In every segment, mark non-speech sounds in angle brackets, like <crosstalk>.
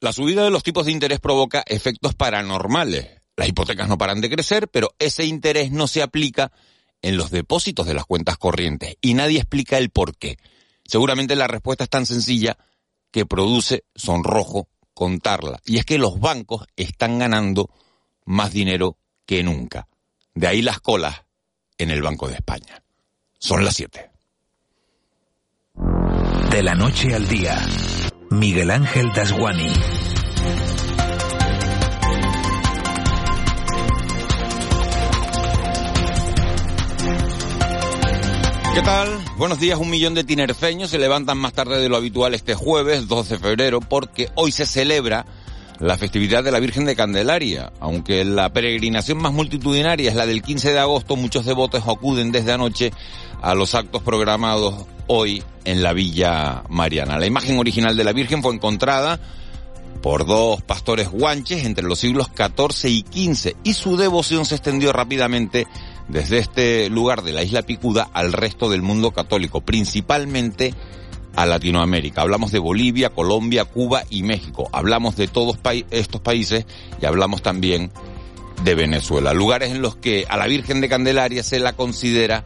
La subida de los tipos de interés provoca efectos paranormales. Las hipotecas no paran de crecer, pero ese interés no se aplica en los depósitos de las cuentas corrientes y nadie explica el por qué. Seguramente la respuesta es tan sencilla que produce sonrojo contarla. Y es que los bancos están ganando más dinero que nunca. De ahí las colas en el Banco de España. Son las 7. De la noche al día, Miguel Ángel Dasguani. ¿Qué tal? Buenos días. Un millón de tinerfeños se levantan más tarde de lo habitual este jueves, 12 de febrero, porque hoy se celebra la festividad de la Virgen de Candelaria. Aunque la peregrinación más multitudinaria es la del 15 de agosto, muchos devotos acuden desde anoche a los actos programados hoy en la Villa Mariana. La imagen original de la Virgen fue encontrada por dos pastores guanches entre los siglos XIV y XV y su devoción se extendió rápidamente desde este lugar de la isla Picuda al resto del mundo católico, principalmente a Latinoamérica. Hablamos de Bolivia, Colombia, Cuba y México. Hablamos de todos estos países y hablamos también de Venezuela. Lugares en los que a la Virgen de Candelaria se la considera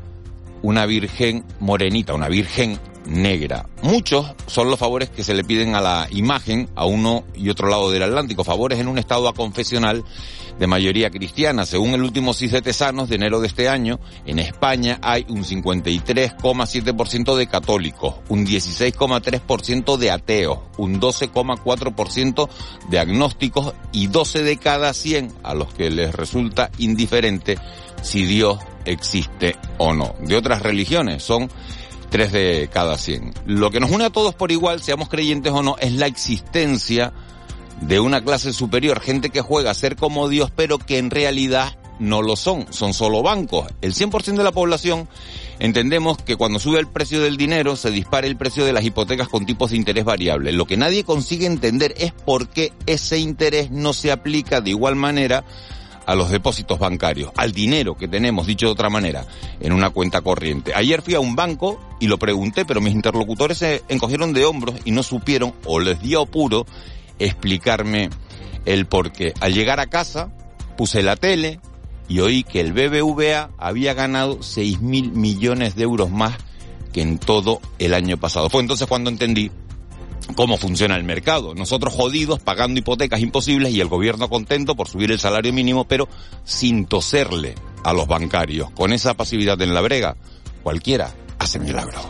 una virgen morenita, una virgen negra. Muchos son los favores que se le piden a la imagen a uno y otro lado del Atlántico, favores en un estado aconfesional de mayoría cristiana. Según el último CIS de Tesanos de enero de este año, en España hay un 53,7% de católicos, un 16,3% de ateos, un 12,4% de agnósticos y 12 de cada 100 a los que les resulta indiferente si Dios existe o no. De otras religiones son tres de cada cien. Lo que nos une a todos por igual, seamos creyentes o no, es la existencia de una clase superior, gente que juega a ser como Dios, pero que en realidad no lo son, son solo bancos. El 100% de la población entendemos que cuando sube el precio del dinero se dispara el precio de las hipotecas con tipos de interés variables. Lo que nadie consigue entender es por qué ese interés no se aplica de igual manera a los depósitos bancarios, al dinero que tenemos, dicho de otra manera, en una cuenta corriente. Ayer fui a un banco y lo pregunté, pero mis interlocutores se encogieron de hombros y no supieron, o les dio apuro, explicarme el por qué. Al llegar a casa, puse la tele y oí que el BBVA había ganado 6 mil millones de euros más que en todo el año pasado. Fue entonces cuando entendí cómo funciona el mercado. Nosotros jodidos pagando hipotecas imposibles y el gobierno contento por subir el salario mínimo, pero sin toserle a los bancarios. Con esa pasividad en la brega, cualquiera hace milagro.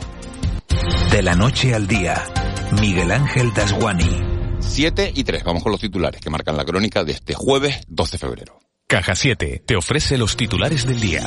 De la noche al día, Miguel Ángel Dasguani. 7 y 3, vamos con los titulares que marcan la crónica de este jueves 12 de febrero. Caja 7 te ofrece los titulares del día.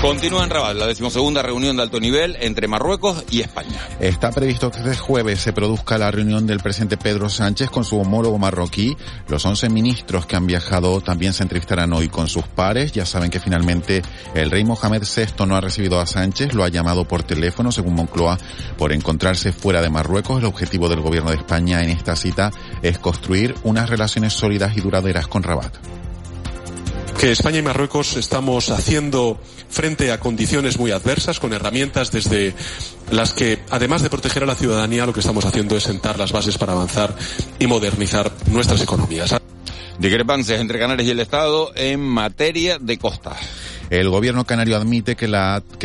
Continúa en Rabat la decimosegunda reunión de alto nivel entre Marruecos y España. Está previsto que este jueves se produzca la reunión del presidente Pedro Sánchez con su homólogo marroquí. Los 11 ministros que han viajado también se entrevistarán hoy con sus pares. Ya saben que finalmente el rey Mohamed VI no ha recibido a Sánchez, lo ha llamado por teléfono, según Moncloa, por encontrarse fuera de Marruecos. El objetivo del gobierno de España en esta cita es construir unas relaciones sólidas y duraderas con Rabat que España y Marruecos estamos haciendo frente a condiciones muy adversas con herramientas desde las que, además de proteger a la ciudadanía, lo que estamos haciendo es sentar las bases para avanzar y modernizar nuestras economías. Discrepancias entre Canarias y el Estado en materia de costas. El gobierno canario admite que,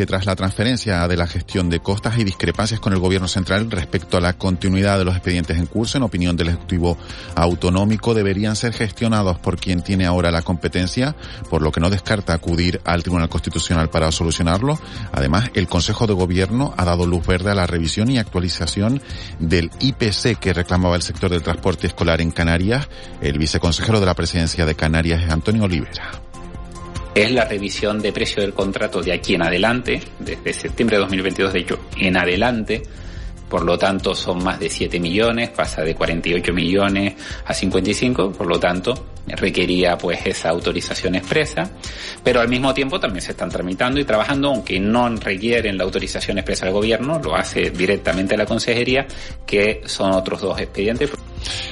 tras la transferencia de la gestión de costas hay discrepancias con el gobierno central respecto a la continuidad de los expedientes en curso. En opinión del Ejecutivo Autonómico, deberían ser gestionados por quien tiene ahora la competencia, por lo que no descarta acudir al Tribunal Constitucional para solucionarlo. Además, el Consejo de Gobierno ha dado luz verde a la revisión y actualización del IPC que reclamaba el sector del transporte escolar en Canarias. El viceconsejero de la presidencia de Canarias es Antonio Olivera es la revisión de precio del contrato de aquí en adelante, desde septiembre de 2022 de hecho en adelante, por lo tanto son más de 7 millones, pasa de 48 millones a 55, por lo tanto requería pues esa autorización expresa, pero al mismo tiempo también se están tramitando y trabajando, aunque no requieren la autorización expresa del gobierno, lo hace directamente la consejería, que son otros dos expedientes.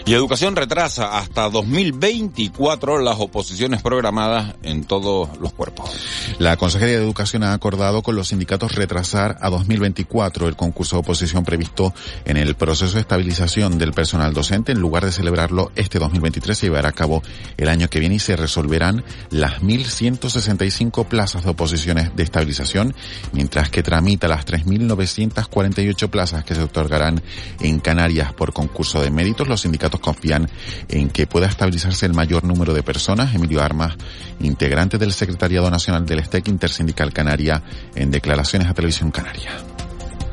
Y Educación retrasa hasta 2024 las oposiciones programadas en todos los cuerpos. La Consejería de Educación ha acordado con los sindicatos retrasar a 2024 el concurso de oposición previsto en el proceso de estabilización del personal docente. En lugar de celebrarlo este 2023, se llevará a cabo el año que viene y se resolverán las 1.165 plazas de oposiciones de estabilización, mientras que tramita las 3.948 plazas que se otorgarán en Canarias por concurso de méritos. Los sindicatos confían en que pueda estabilizarse el mayor número de personas. Emilio Armas, integrante del Secretariado Nacional del STEC Intersindical Canaria, en declaraciones a Televisión Canaria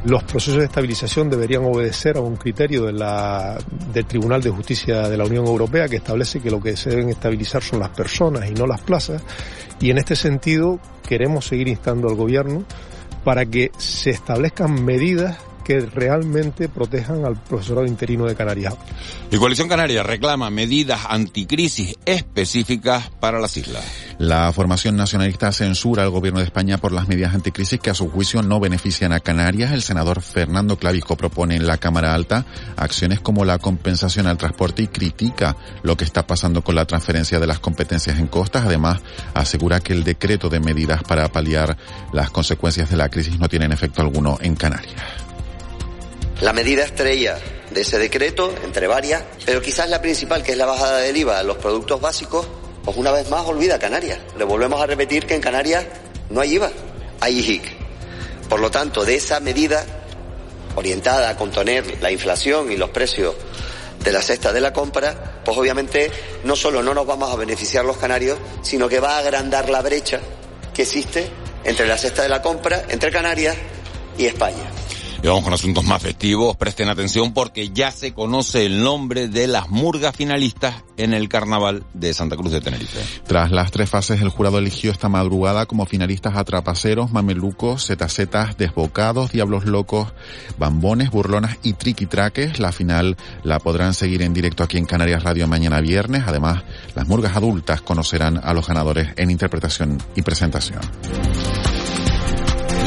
los procesos de estabilización deberían obedecer a un criterio de la, del Tribunal de Justicia de la Unión Europea que establece que lo que se deben estabilizar son las personas y no las plazas. Y en este sentido queremos seguir instando al Gobierno para que se establezcan medidas que realmente protejan al profesorado interino de Canarias. Y Coalición Canaria reclama medidas anticrisis específicas para las islas. La formación nacionalista censura al gobierno de España por las medidas anticrisis que a su juicio no benefician a Canarias. El senador Fernando Clavijo propone en la Cámara Alta acciones como la compensación al transporte y critica lo que está pasando con la transferencia de las competencias en costas. Además, asegura que el decreto de medidas para paliar las consecuencias de la crisis no tienen efecto alguno en Canarias. La medida estrella de ese decreto, entre varias, pero quizás la principal, que es la bajada del IVA a los productos básicos, pues una vez más olvida Canarias. Le volvemos a repetir que en Canarias no hay IVA, hay IHIC. Por lo tanto, de esa medida orientada a contener la inflación y los precios de la cesta de la compra, pues obviamente no solo no nos vamos a beneficiar los canarios, sino que va a agrandar la brecha que existe entre la cesta de la compra, entre Canarias y España. Y vamos con asuntos más festivos. Presten atención porque ya se conoce el nombre de las murgas finalistas en el carnaval de Santa Cruz de Tenerife. Tras las tres fases, el jurado eligió esta madrugada como finalistas a trapaceros, mamelucos, zetacetas, desbocados, diablos locos, bambones, burlonas y triquitraques. La final la podrán seguir en directo aquí en Canarias Radio mañana viernes. Además, las murgas adultas conocerán a los ganadores en interpretación y presentación.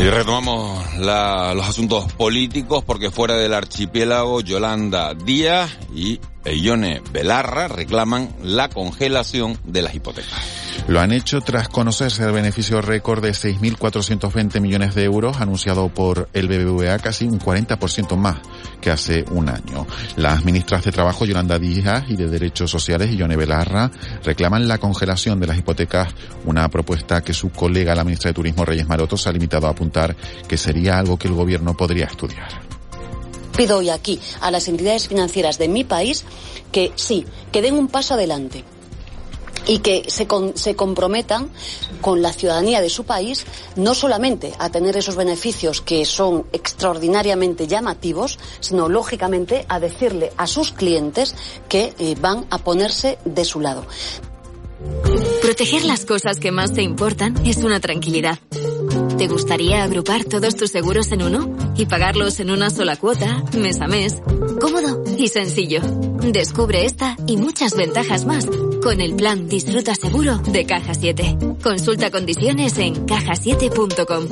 Y retomamos los asuntos políticos porque fuera del archipiélago Yolanda Díaz y Ione Belarra reclaman la congelación de las hipotecas. Lo han hecho tras conocerse el beneficio récord de 6.420 millones de euros anunciado por el BBVA, casi un 40% más que hace un año. Las ministras de Trabajo, Yolanda Díaz, y de Derechos Sociales, Ione Belarra, reclaman la congelación de las hipotecas, una propuesta que su colega, la ministra de Turismo, Reyes Maroto, se ha limitado a apuntar que sería algo que el gobierno podría estudiar. Pido hoy aquí a las entidades financieras de mi país que sí, que den un paso adelante y que se, se comprometan con la ciudadanía de su país no solamente a tener esos beneficios que son extraordinariamente llamativos, sino lógicamente a decirle a sus clientes que eh, van a ponerse de su lado. Proteger las cosas que más te importan es una tranquilidad. ¿Te gustaría agrupar todos tus seguros en uno y pagarlos en una sola cuota, mes a mes? Cómodo y sencillo. Descubre esta y muchas ventajas más con el plan Disfruta Seguro de Caja 7. Consulta condiciones en cajasiete.com.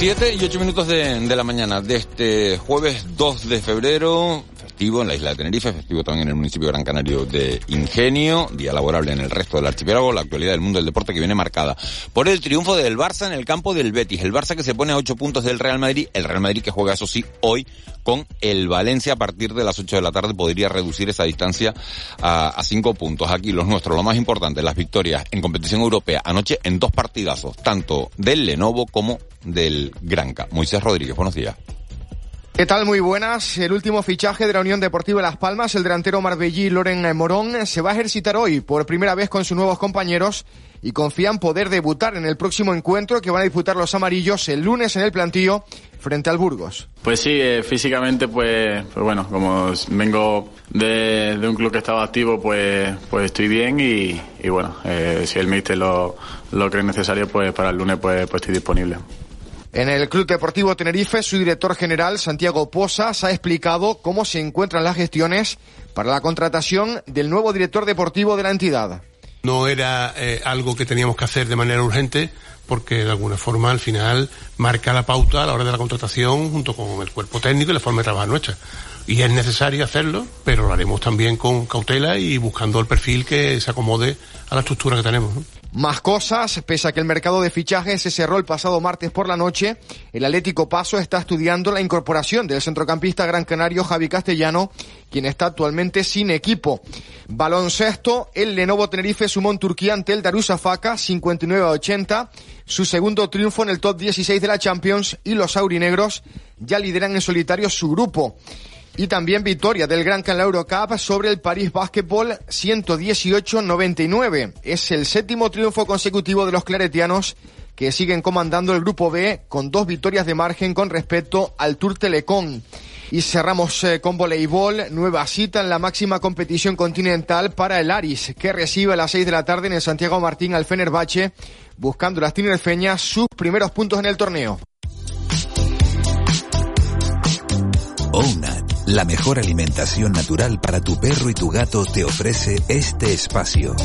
7 y 8 minutos de, la mañana de este jueves 2 de febrero en la isla de Tenerife, festivo también en el municipio Gran Canario de Ingenio, día laborable en el resto del archipiélago, la actualidad del mundo del deporte que viene marcada por el triunfo del Barça en el campo del Betis. El Barça que se pone a 8 puntos del Real Madrid, el Real Madrid que juega eso sí hoy con el Valencia a partir de las 8 de la tarde podría reducir esa distancia a, 5 puntos. Aquí los nuestros, lo más importante, las victorias en competición europea anoche en dos partidazos, tanto del Lenovo como del Granca. Moisés Rodríguez, buenos días. ¿Qué tal? Muy buenas. El último fichaje de la Unión Deportiva Las Palmas, el delantero marbellí Loren Morón, se va a ejercitar hoy por primera vez con sus nuevos compañeros y confían poder debutar en el próximo encuentro que van a disputar los amarillos el lunes en el plantío frente al Burgos. Pues sí, eh, físicamente pues, pues, bueno, como vengo de, un club que estaba activo pues, pues estoy bien y, bueno, eh, si el míster lo, lo cree necesario pues para el lunes pues, pues estoy disponible. En el Club Deportivo Tenerife, su director general, Santiago Posas, ha explicado cómo se encuentran las gestiones para la contratación del nuevo director deportivo de la entidad. No era eh, algo que teníamos que hacer de manera urgente porque de alguna forma al final marca la pauta a la hora de la contratación junto con el cuerpo técnico y la forma de trabajar nuestra. Y es necesario hacerlo, pero lo haremos también con cautela y buscando el perfil que se acomode a la estructura que tenemos. Más cosas, pese a que el mercado de fichajes se cerró el pasado martes por la noche, el Atlético Paso está estudiando la incorporación del centrocampista gran canario Javi Castellano, quien está actualmente sin equipo. Baloncesto, el Lenovo Tenerife sumó en Turquía ante el Darusafaka 59 a 80, su segundo triunfo en el top 16 de la Champions y los aurinegros ya lideran en solitario su grupo. Y también victoria del Gran Canaria Eurocup sobre el París Basketball 118-99. Es el séptimo triunfo consecutivo de los claretianos que siguen comandando el grupo B con dos victorias de margen con respecto al Tour Telecom. Y cerramos eh, con voleibol, nueva cita en la máxima competición continental para el Aris, que recibe a las 6 de la tarde en el Santiago Martín al Fenerbahce, buscando las tinerfeñas sus primeros puntos en el torneo. OUNAT, la mejor alimentación natural para tu perro y tu gato, te ofrece este espacio.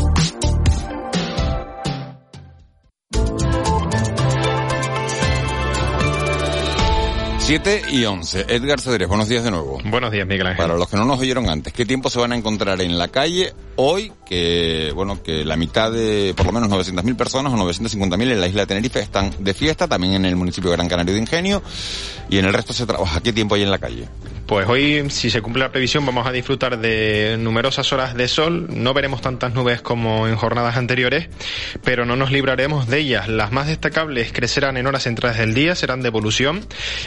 7 y 11. Edgar Cedrés, buenos días de nuevo. Buenos días, Miguel Ángel. Para los que no nos oyeron antes, ¿qué tiempo se van a encontrar en la calle hoy? Que, bueno, que la mitad de, por lo menos 900.000 personas o 950.000 en la isla de Tenerife están de fiesta, también en el municipio de Gran Canario de Ingenio, y en el resto se trabaja. ¿Qué tiempo hay en la calle? Pues hoy, si se cumple la previsión, vamos a disfrutar de numerosas horas de sol. No veremos tantas nubes como en jornadas anteriores, pero no nos libraremos de ellas. Las más destacables crecerán en horas centrales del día, serán de evolución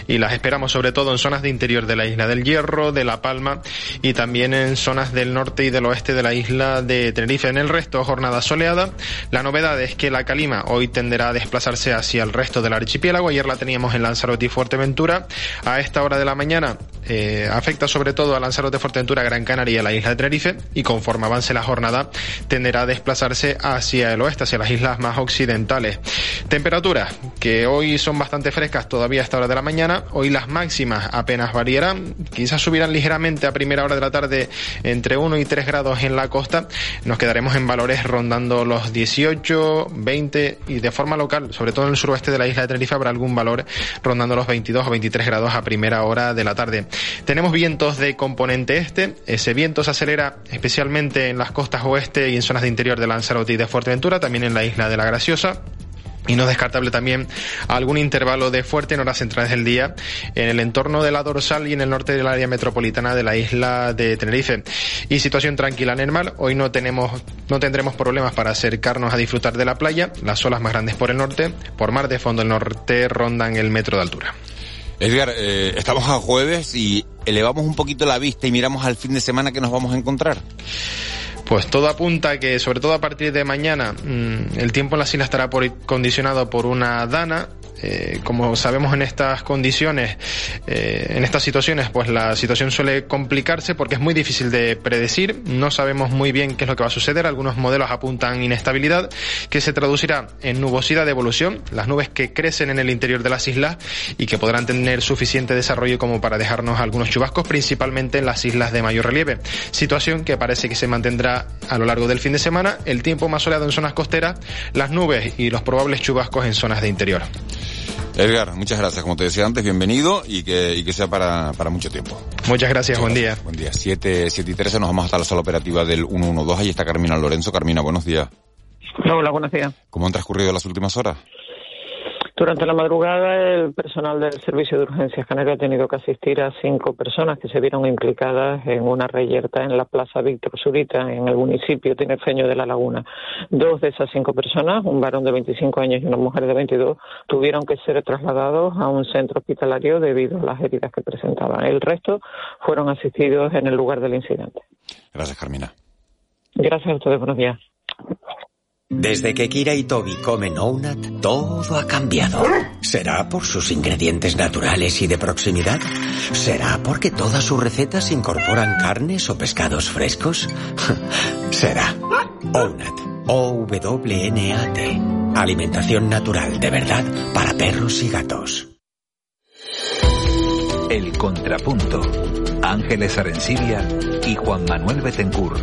y las esperamos sobre todo en zonas de interior de la isla del Hierro, de La Palma y también en zonas del norte y del oeste de la isla de Tenerife. En el resto, jornada soleada. La novedad es que la calima hoy tenderá a desplazarse hacia el resto del archipiélago. Ayer la teníamos en Lanzarote y Fuerteventura. A esta hora de la mañana eh, afecta sobre todo a Lanzarote, Fuerteventura, Gran Canaria a la isla de Tenerife y conforme avance la jornada tenderá a desplazarse hacia el oeste, hacia las islas más occidentales. Temperaturas que hoy son bastante frescas todavía a esta hora de la mañana, hoy las máximas apenas variarán, quizás subirán ligeramente a primera hora de la tarde entre 1 y 3 grados en la costa, nos quedaremos en valores rondando los 18, 20 y de forma local, sobre todo en el suroeste de la isla de Tenerife habrá algún valor rondando los 22 o 23 grados a primera hora de la tarde. Tenemos vientos de componente este. Ese viento se acelera especialmente en las costas oeste y en zonas de interior de Lanzarote y de Fuerteventura, también en la isla de la Graciosa. Y no descartable también algún intervalo de fuerte en horas centrales del día en el entorno de la dorsal y en el norte del área metropolitana de la isla de Tenerife. Y situación tranquila en el mar. Hoy no tenemos, no tendremos problemas para acercarnos a disfrutar de la playa. Las olas más grandes por el norte, por mar de fondo el norte rondan el metro de altura. Edgar, eh, estamos a jueves y elevamos un poquito la vista y miramos al fin de semana que nos vamos a encontrar. Pues todo apunta que, sobre todo a partir de mañana, mm, el tiempo en la islas estará por, condicionado por una dana eh, como sabemos en estas condiciones, eh, en estas situaciones, pues la situación suele complicarse porque es muy difícil de predecir. No sabemos muy bien qué es lo que va a suceder. Algunos modelos apuntan inestabilidad que se traducirá en nubosidad de evolución, las nubes que crecen en el interior de las islas y que podrán tener suficiente desarrollo como para dejarnos algunos chubascos, principalmente en las islas de mayor relieve. Situación que parece que se mantendrá a lo largo del fin de semana. El tiempo más soleado en zonas costeras, las nubes y los probables chubascos en zonas de interior. Edgar, muchas gracias. Como te decía antes, bienvenido y que, y que sea para, para mucho tiempo. Muchas gracias, buen día. Buen día. 7, 7 y 13 nos vamos hasta la sala operativa del 112. Ahí está Carmina Lorenzo. Carmina, buenos días. Hola, buenos días. ¿Cómo han transcurrido las últimas horas? Durante la madrugada, el personal del Servicio de Urgencias Canario ha tenido que asistir a cinco personas que se vieron implicadas en una reyerta en la Plaza Víctor Zurita, en el municipio tinerfeño de La Laguna. Dos de esas cinco personas, un varón de 25 años y una mujer de 22, tuvieron que ser trasladados a un centro hospitalario debido a las heridas que presentaban. El resto fueron asistidos en el lugar del incidente. Gracias, Carmina. Gracias a ustedes. Buenos días. Desde que Kira y Toby comen Ounat, todo ha cambiado. ¿Será por sus ingredientes naturales y de proximidad? ¿Será porque todas sus recetas incorporan carnes o pescados frescos? <laughs> Será. Ounat. O-W-N-A-T. Alimentación natural de verdad para perros y gatos. El Contrapunto. Ángeles Arencibia y Juan Manuel Betencur.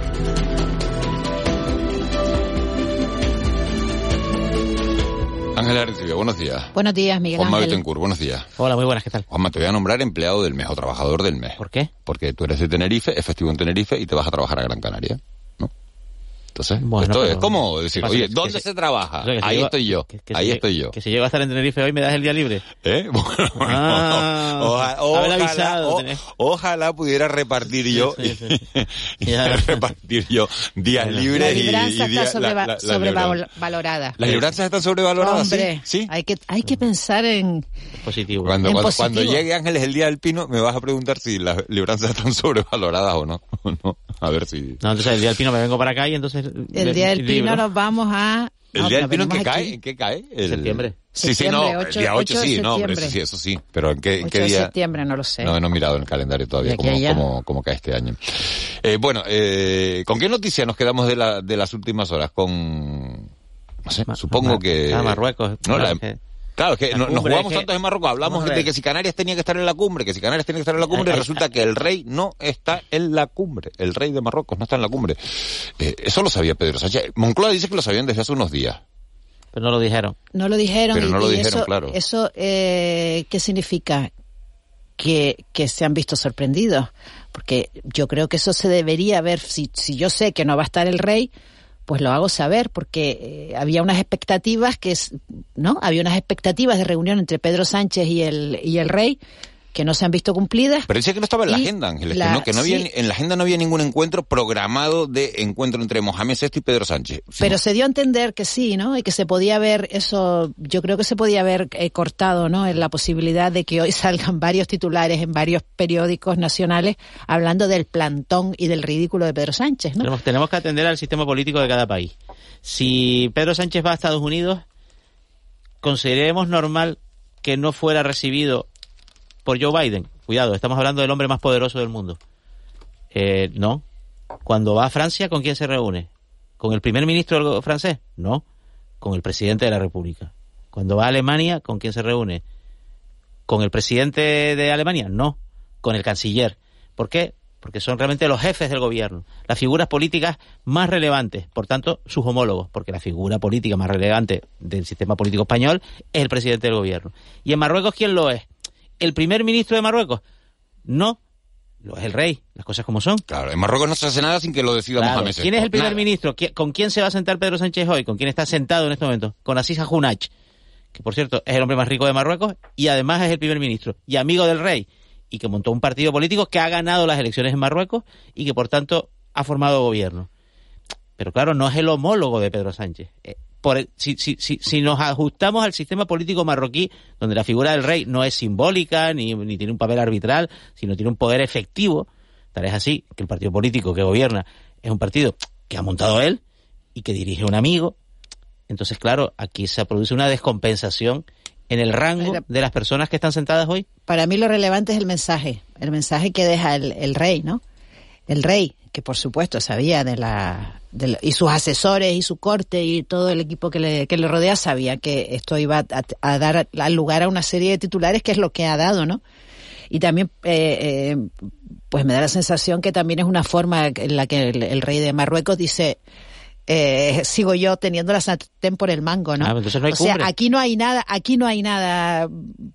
Ángel Arcibia, buenos días. Buenos días, Miguel Juanma Ángel. Betancourt, buenos días. Hola, muy buenas, ¿qué tal? Juanma, te voy a nombrar empleado del mes o trabajador del mes. ¿Por qué? Porque tú eres de Tenerife, es festivo en Tenerife y te vas a trabajar a Gran Canaria. ¿No? Entonces, Bueno, esto es como decir, pasa oye, ¿dónde se trabaja? O sea, Ahí llego- estoy yo, que- que ahí si- estoy yo. Que si llego a estar en Tenerife hoy, ¿me das el día libre? ¿Eh? <laughs> Bueno, Ah, haber ojalá, avisado, o- tenés. ojalá pudiera repartir yo, <laughs> <laughs> repartir yo días libres y, y días- la- sobreva- la- la libranza. sobrevalorada. ¿Las libranzas están sobrevaloradas? Hombre, ¿sí? Hay, que, hay que pensar en... Positivo. Cuando, En cuando, positivo. cuando llegue Ángeles el día del pino, me vas a preguntar si las libranzas están sobrevaloradas o no. <laughs> O no. A ver si... No, entonces el día del pino me vengo para acá y entonces... El día del pino nos vamos a... ¿El no, día del nos pino en qué venimos cae? ¿En qué cae? El... Septiembre. Sí, sí, no, el día 8 8 de sí, no, hombre, eso septiembre. sí, eso sí. Pero ¿en qué, en 8 qué de día? septiembre, no lo sé. No, no he mirado en el calendario todavía De cómo, cae este año. Eh, bueno, eh, ¿con qué noticia nos quedamos de, la, de las últimas horas? Con... No sé, supongo Ma- que... ah, Marruecos. No, la- es que- Claro, es que la nos jugamos es que- tantos en Marruecos, hablamos de que si Canarias tenía que estar en la cumbre, que si Canarias tenía que estar en la cumbre, y Ay, ay, resulta que el rey no está en la cumbre, el rey de Marruecos no está en la cumbre. Eh, eso lo sabía Pedro Sánchez. Moncloa dice que lo sabían desde hace unos días. Pero no lo dijeron. No lo dijeron. Pero y- no lo y dijeron, eso, claro. Eso, eh, ¿qué significa? Que, que se han visto sorprendidos. Porque yo creo que eso se debería ver. Si, si yo sé que no va a estar el rey, pues lo hago saber, porque eh, había unas expectativas que, es- ¿no? Había unas expectativas de reunión entre Pedro Sánchez y el, y el rey que no se han visto cumplidas. Pero dice que no estaba en la agenda, Ángeles, la- que no, que no había, sí. en la agenda no había ningún encuentro programado de encuentro entre Mohamed VI y Pedro Sánchez. Pero se dio a entender que sí, ¿no? Y que se podía ver eso, yo creo que se podía haber eh, cortado, ¿no? En la posibilidad de que hoy <laughs> salgan varios titulares en varios periódicos nacionales hablando del plantón y del ridículo de Pedro Sánchez, ¿no? Tenemos, tenemos que atender al sistema político de cada país. Si Pedro Sánchez va a Estados Unidos, consideremos normal que no fuera recibido por Joe Biden. Cuidado, estamos hablando del hombre más poderoso del mundo. Eh, no. Cuando va a Francia, ¿con quién se reúne? ¿Con el primer ministro francés? No. Con el presidente de la República. Cuando va a Alemania, ¿con quién se reúne? ¿Con el presidente de Alemania? No. Con el canciller. ¿Por qué? Porque son realmente los jefes del gobierno, las figuras políticas más relevantes, por tanto, sus homólogos, porque la figura política más relevante del sistema político español es el presidente del gobierno. ¿Y en Marruecos quién lo es? ¿El primer ministro de Marruecos? No, lo es el rey, las cosas como son. Claro, en Marruecos no se hace nada sin que lo decida Claro. Mohamed. ¿Quién es el primer Nada. ministro? ¿Qui- ¿Con quién se va a sentar Pedro Sánchez hoy? ¿Con quién está sentado en este momento? Con Asís Hajounach, que por cierto es el hombre más rico de Marruecos y además es el primer ministro y amigo del rey y que montó un partido político que ha ganado las elecciones en Marruecos y que por tanto ha formado gobierno. Pero claro, no es el homólogo de Pedro Sánchez. Por si, si, si, si nos ajustamos al sistema político marroquí, donde la figura del rey no es simbólica ni, ni tiene un papel arbitral, sino tiene un poder efectivo, tal es así que el partido político que gobierna es un partido que ha montado él y que dirige un amigo. Entonces, claro, aquí se produce una descompensación en el rango de las personas que están sentadas hoy. Para mí lo relevante es el mensaje, el mensaje que deja el, el rey, ¿no? El rey, que por supuesto sabía de la, y sus asesores y su corte y todo el equipo que le, que le rodea sabía que esto iba a, a dar al lugar a una serie de titulares que es lo que ha dado, ¿no? Y también, eh, eh, pues me da la sensación que también es una forma en la que el rey de Marruecos dice, eh, sigo yo teniendo la sartén por el mango, ¿no? Ah, entonces no hay o sea, cumbre. aquí no hay nada, aquí no hay nada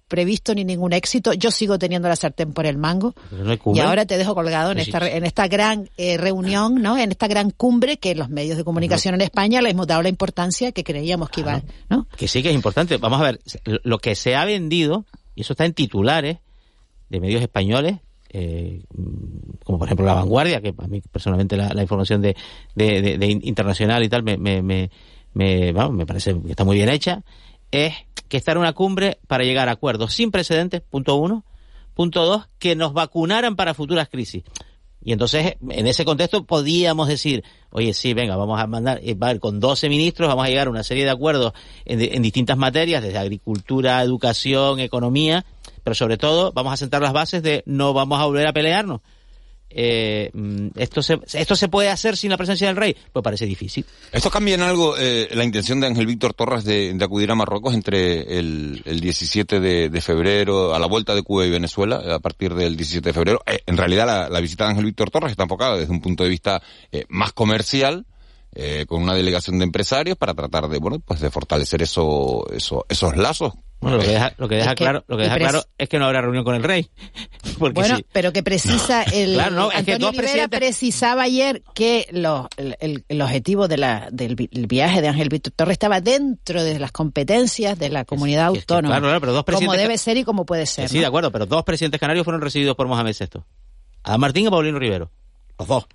previsto ni ningún éxito. Yo sigo teniendo la sartén por el mango. No hay Y ahora te dejo colgado en sí. esta, en esta gran eh, reunión, ¿no? En esta gran cumbre que los medios de comunicación en España le hemos dado la importancia que creíamos que iba, ¿no? Que sí que es importante. Vamos a ver, lo que se ha vendido, y eso está en titulares de medios españoles, eh, como por ejemplo La Vanguardia, que a mí personalmente la, la información de, de, de- internacional y tal me, me, me, me, vamos, me parece que está muy bien hecha, es que está en una cumbre para llegar a acuerdos sin precedentes, punto uno. Punto dos, que nos vacunaran para futuras crisis. Y entonces, en ese contexto, podíamos decir, oye, sí, venga, vamos a mandar, eh, a ir con 12 ministros, vamos a llegar a una serie de acuerdos en, en distintas materias, desde agricultura, educación, economía, pero sobre todo vamos a sentar las bases de no vamos a volver a pelearnos. Eh, mm, esto se, esto se puede hacer sin la presencia del rey, pues parece difícil. ¿Esto cambia en algo eh, la intención de Ángel Víctor Torres de, acudir a Marruecos entre el, el 17 de, de febrero, a la vuelta de Cuba y Venezuela, a partir del 17 de febrero? Eh, en realidad la, la visita de Ángel Víctor Torres está enfocada desde un punto de vista eh, más comercial, eh, con una delegación de empresarios para tratar de, bueno, pues de fortalecer eso, eso, esos lazos. Bueno, lo que deja, lo que deja Es que- claro, lo que deja pres- claro es que no habrá reunión con el rey. <laughs> Porque bueno, sí. pero que precisa el <laughs> Claro, no, es que Antonio dos Rivera presidentes- precisaba ayer que los- el, el- el objetivo de la, del vi- el viaje de Ángel Víctor Torres estaba dentro de las competencias de la comunidad autónoma. claro, claro, pero dos como presidentes- debe ser y como puede Que ser. sí, ¿no? de acuerdo, pero dos presidentes canarios fueron recibidos por Mohamed VI. Adán Martín y Paulino Rivero. Los dos.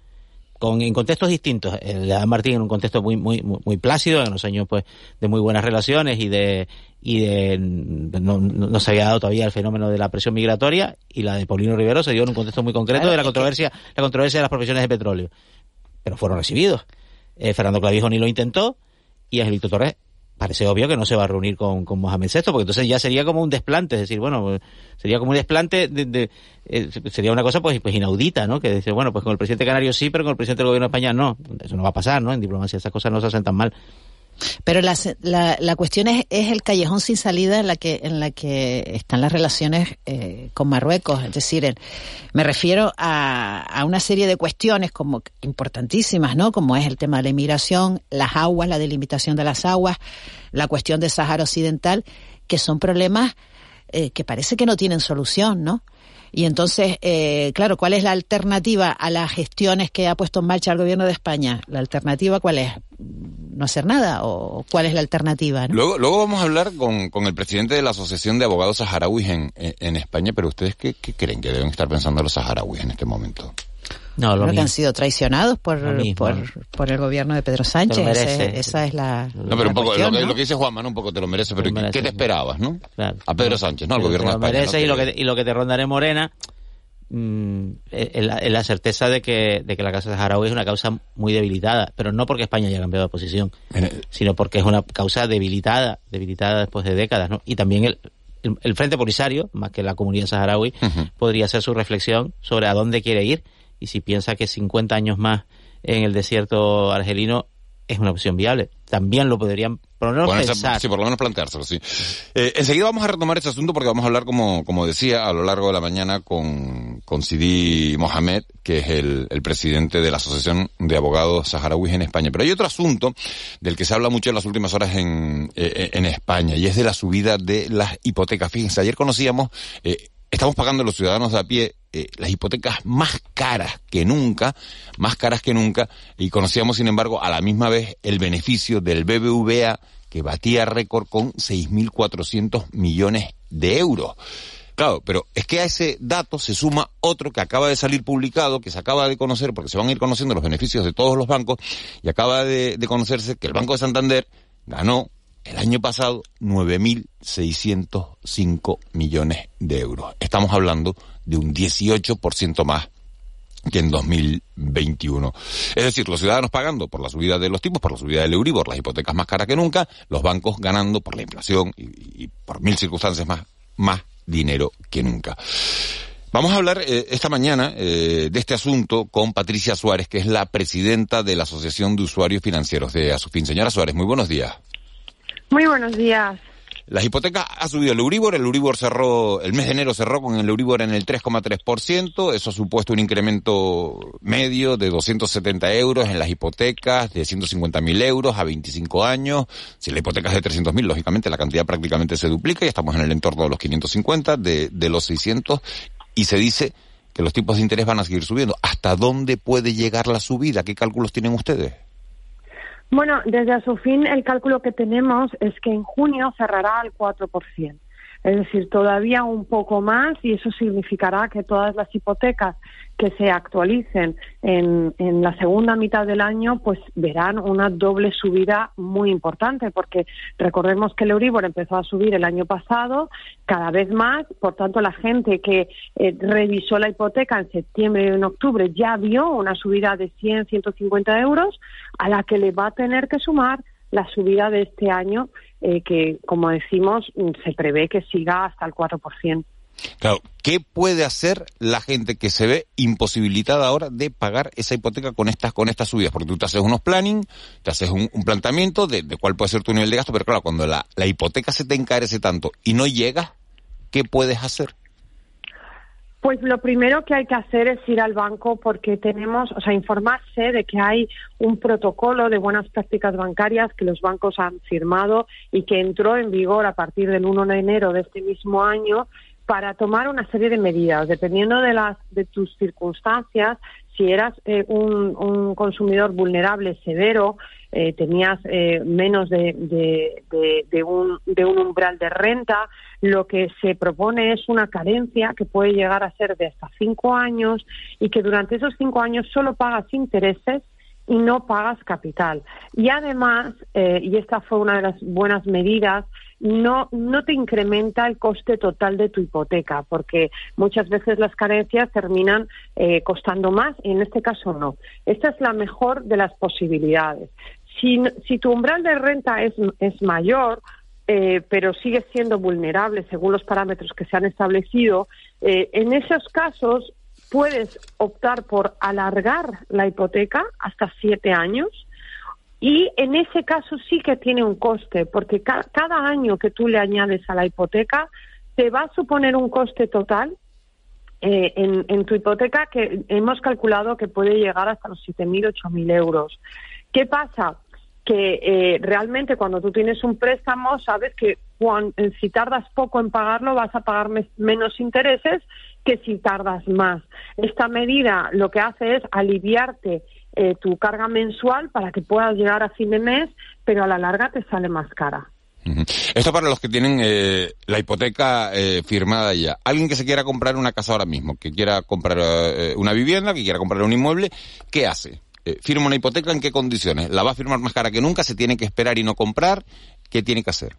Con, en contextos distintos. El de Adán Martín en un contexto muy, muy, muy, muy plácido, en unos años pues de muy buenas relaciones y de, y de, no, se había dado todavía el fenómeno de la presión migratoria, y la de Paulino Rivero se dio en un contexto muy concreto Claro, de la que- controversia, la controversia de las profesiones de petróleo. Pero fueron recibidos. Eh, Fernando Clavijo ni lo intentó, y Angelito Torres parece obvio que no se va a reunir con, con Mohamed VI, porque entonces ya sería como un desplante, es decir, bueno, sería como un desplante, de, de- eh, sería una cosa pues, pues inaudita, ¿no? Que dice, bueno, pues con el presidente canario sí, pero con el presidente del gobierno de España no. Eso no va a pasar, ¿no? En diplomacia esas cosas no se hacen tan mal. Pero la, la, la cuestión es, es el callejón sin salida en la que en la que están las relaciones eh, con Marruecos. Es decir, me refiero a, a una serie de cuestiones como importantísimas, ¿no? Como es el tema de la inmigración, las aguas, la delimitación de las aguas, la cuestión del Sahara Occidental, que son problemas eh, que parece que no tienen solución, ¿no? Y entonces, eh, claro, ¿cuál es la alternativa a las gestiones que ha puesto en marcha el gobierno de España? ¿La alternativa cuál es? ¿No hacer nada? ¿O cuál es la alternativa? ¿no? Luego, luego vamos a hablar con, con el presidente de la Asociación de Abogados Saharauis en, en, España, pero ¿ustedes qué, qué creen que deben estar pensando los saharauis en este momento? No, lo Creo que han sido traicionados por, por, por el gobierno de Pedro Sánchez. Ese- esa es la. No, pero la un poco, cuestión, lo, que, ¿no? lo que dice Juanma, ¿no? Un poco te lo merece, pero Lo ¿qué- merece. ¿qué te esperabas, no? Claro. A Pedro Sánchez, ¿no? Al gobierno te de lo España. merece ¿no? y, lo que, y lo que te rondará en Morena mm, es la, es la certeza de que, de que la causa saharaui es una causa muy debilitada, pero no porque España haya cambiado de posición, sino porque es una causa debilitada, debilitada después de décadas, ¿no? Y también el, el, el Frente Polisario, más que la comunidad saharaui, podría hacer su reflexión sobre a dónde quiere ir y si piensa que 50 años más en el desierto argelino es una opción viable. También lo podrían por lo menos Ponerse- pensar. sí, por lo menos planteárselo, sí. Eh, enseguida vamos a retomar ese asunto porque vamos a hablar, como, como decía, a lo largo de la mañana con, con Sidi Mohamed, que es el, el presidente de la Asociación de Abogados Saharauis en España. Pero hay otro asunto del que se habla mucho en las últimas horas en, eh, en España y es de la subida de las hipotecas. Fíjense, ayer conocíamos, eh, estamos pagando los ciudadanos de a pie eh, las hipotecas más caras que nunca, más caras que nunca, y conocíamos, sin embargo, a la misma vez el beneficio del BBVA que batía récord con 6.400 millones de euros. Claro, pero es que a ese dato se suma otro que acaba de salir publicado, que se acaba de conocer, porque se van a ir conociendo los beneficios de todos los bancos, y acaba de, de conocerse que el Banco de Santander ganó el año pasado 9.605 millones de euros. Estamos hablando de un 18% más que en 2021. Es decir, los ciudadanos pagando por la subida de los tipos, por la subida del Euribor, las hipotecas más caras que nunca, los bancos ganando por la inflación y, por mil circunstancias más, más dinero que nunca. Vamos a hablar eh, esta mañana eh, de este asunto con Patricia Suárez, que es la presidenta de la Asociación de Usuarios Financieros de Asufin. Señora Suárez, muy buenos días. Muy buenos días. Las hipotecas ha subido el Euribor, el Euribor cerró, el mes de enero cerró con el Euribor en el 3,3%, eso ha supuesto un incremento medio de 270 euros en las hipotecas, de 150.000 euros a 25 años. Si la hipoteca es de 300.000, lógicamente la cantidad prácticamente se duplica y estamos en el entorno de los 550, de, de los 600, y se dice que los tipos de interés van a seguir subiendo. ¿Hasta dónde puede llegar la subida? ¿Qué cálculos tienen ustedes? Bueno, desde su fin el cálculo que tenemos es que en junio cerrará al 4%. Es decir, todavía un poco más y eso significará que todas las hipotecas que se actualicen en, en la segunda mitad del año pues verán una doble subida muy importante porque recordemos que el Euribor empezó a subir el año pasado cada vez más, por tanto la gente que eh, revisó la hipoteca en septiembre y en octubre ya vio una subida de 100, 150 euros a la que le va a tener que sumar la subida de este año, eh, que, como decimos, mm, se prevé que siga hasta el 4%. Claro, ¿qué puede hacer la gente que se ve imposibilitada ahora de pagar esa hipoteca con estas con estas subidas? Porque tú te haces unos planning, te haces un, planteamiento de, de cuál puede ser tu nivel de gasto, pero claro, cuando la, la hipoteca se te encarece tanto y no llegas, ¿qué puedes hacer? Pues lo primero que hay que hacer es ir al banco porque tenemos, o sea, informarse de que hay un protocolo de buenas prácticas bancarias que los bancos han firmado y que entró en vigor a partir del 1 de enero de este mismo año para tomar una serie de medidas, dependiendo de las de tus circunstancias, si eras eh, un, un, consumidor vulnerable severo, eh, tenías eh, menos de, un, de un umbral de renta, lo que se propone es una carencia que puede llegar a ser de hasta cinco años y que durante esos cinco años solo pagas intereses y no pagas capital. Y además, eh, y esta fue una de las buenas medidas, no, no te incrementa el coste total de tu hipoteca, porque muchas veces las carencias terminan eh, costando más y en este caso no. Esta es la mejor de las posibilidades. Si, tu umbral de renta es, es mayor, eh, pero sigue siendo vulnerable según los parámetros que se han establecido, eh, en esos casos puedes optar por alargar la hipoteca hasta siete años y en ese caso sí que tiene un coste, porque cada año que tú le añades a la hipoteca te va a suponer un coste total eh, en, en, tu hipoteca que hemos calculado que puede llegar hasta los 7.000, 8.000 euros. ¿Qué pasa? Que eh, realmente cuando tú tienes un préstamo sabes que si tardas poco en pagarlo vas a pagar menos intereses que si tardas más. Esta medida lo que hace es aliviarte eh, tu carga mensual para que puedas llegar a fin de mes, pero a la larga te sale más cara. Esto para los que tienen eh, la hipoteca firmada ya. Alguien que se quiera comprar una casa ahora mismo, que quiera comprar una vivienda, que quiera comprar un inmueble, ¿qué hace? Eh, firma una hipoteca en qué condiciones? ¿La va a firmar más cara que nunca? ¿Se tiene que esperar y no comprar? ¿Qué tiene que hacer?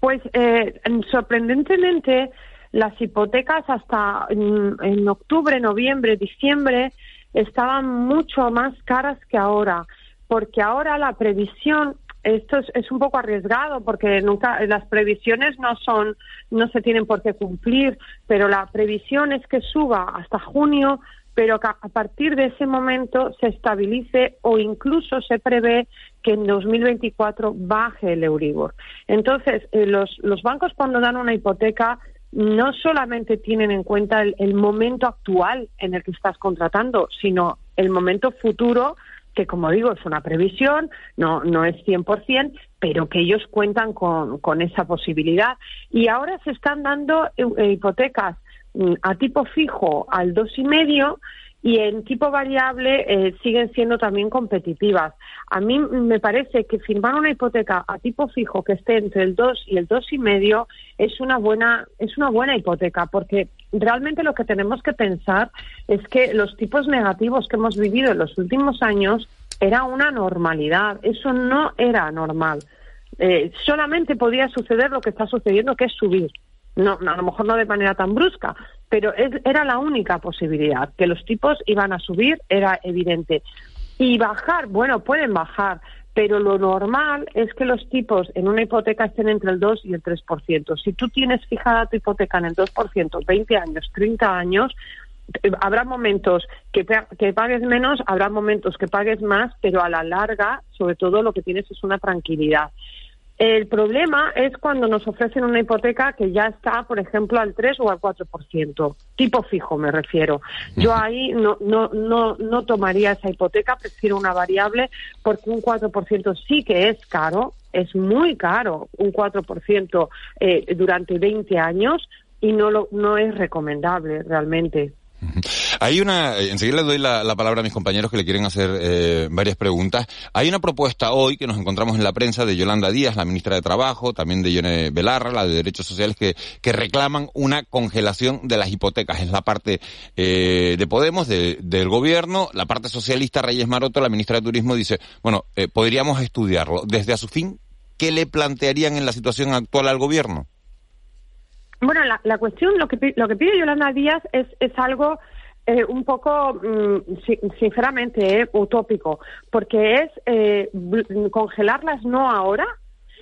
Pues eh, sorprendentemente las hipotecas hasta en, octubre, noviembre, diciembre estaban mucho más caras que ahora, porque ahora la previsión esto es, es, un poco arriesgado porque nunca las previsiones no son no se tienen por qué cumplir, pero la previsión es que suba hasta junio pero que a partir de ese momento se estabilice o incluso se prevé que en 2024 baje el Euribor. Entonces, eh, los, bancos cuando dan una hipoteca no solamente tienen en cuenta el, momento actual en el que estás contratando, sino el momento futuro que como digo es una previsión, no, no es 100%, pero que ellos cuentan con, esa posibilidad. Y ahora se están dando eh, hipotecas a tipo fijo al dos y medio y en tipo variable eh, siguen siendo también competitivas. A mí me parece que firmar una hipoteca a tipo fijo que esté entre el 2 y el dos y medio es una buena es una buena hipoteca porque realmente lo que tenemos que pensar es que los tipos negativos que hemos vivido en los últimos años era una normalidad. Eso no era normal. Eh, solamente podía suceder lo que está sucediendo, que es subir no, a lo mejor no de manera tan brusca, pero era la única posibilidad. Que los tipos iban a subir era evidente. Y bajar, bueno, pueden bajar, pero lo normal es que los tipos en una hipoteca estén entre el 2 y el 3%. Si tú tienes fijada tu hipoteca en el 2%, 20 años, 30 años, eh, habrá momentos que, que, pagues menos, habrá momentos que pagues más, pero a la larga, sobre todo, lo que tienes es una tranquilidad. El problema es cuando nos ofrecen una hipoteca que ya está, por ejemplo, al 3 o al 4%, tipo fijo me refiero. Yo ahí no, no, no, no tomaría esa hipoteca, prefiero una variable porque un 4% sí que es caro, es muy caro, un 4% eh, durante 20 años y no, lo, no es recomendable realmente. Hay una, eh, enseguida le doy la, palabra a mis compañeros que le quieren hacer eh, varias preguntas. Hay una propuesta hoy que nos encontramos en la prensa de Yolanda Díaz, la ministra de Trabajo, también de Yone Belarra, la de Derechos Sociales, que, reclaman una congelación de las hipotecas. Es la parte eh, de Podemos, del gobierno. La parte socialista, Reyes Maroto, la ministra de Turismo, dice, bueno, podríamos estudiarlo. Desde a su fin, ¿qué le plantearían en la situación actual al gobierno? Bueno, la, cuestión, lo que, lo que pide Yolanda Díaz es, es algo eh, un poco, mm, sinceramente, eh, utópico, porque es eh, congelarlas no ahora,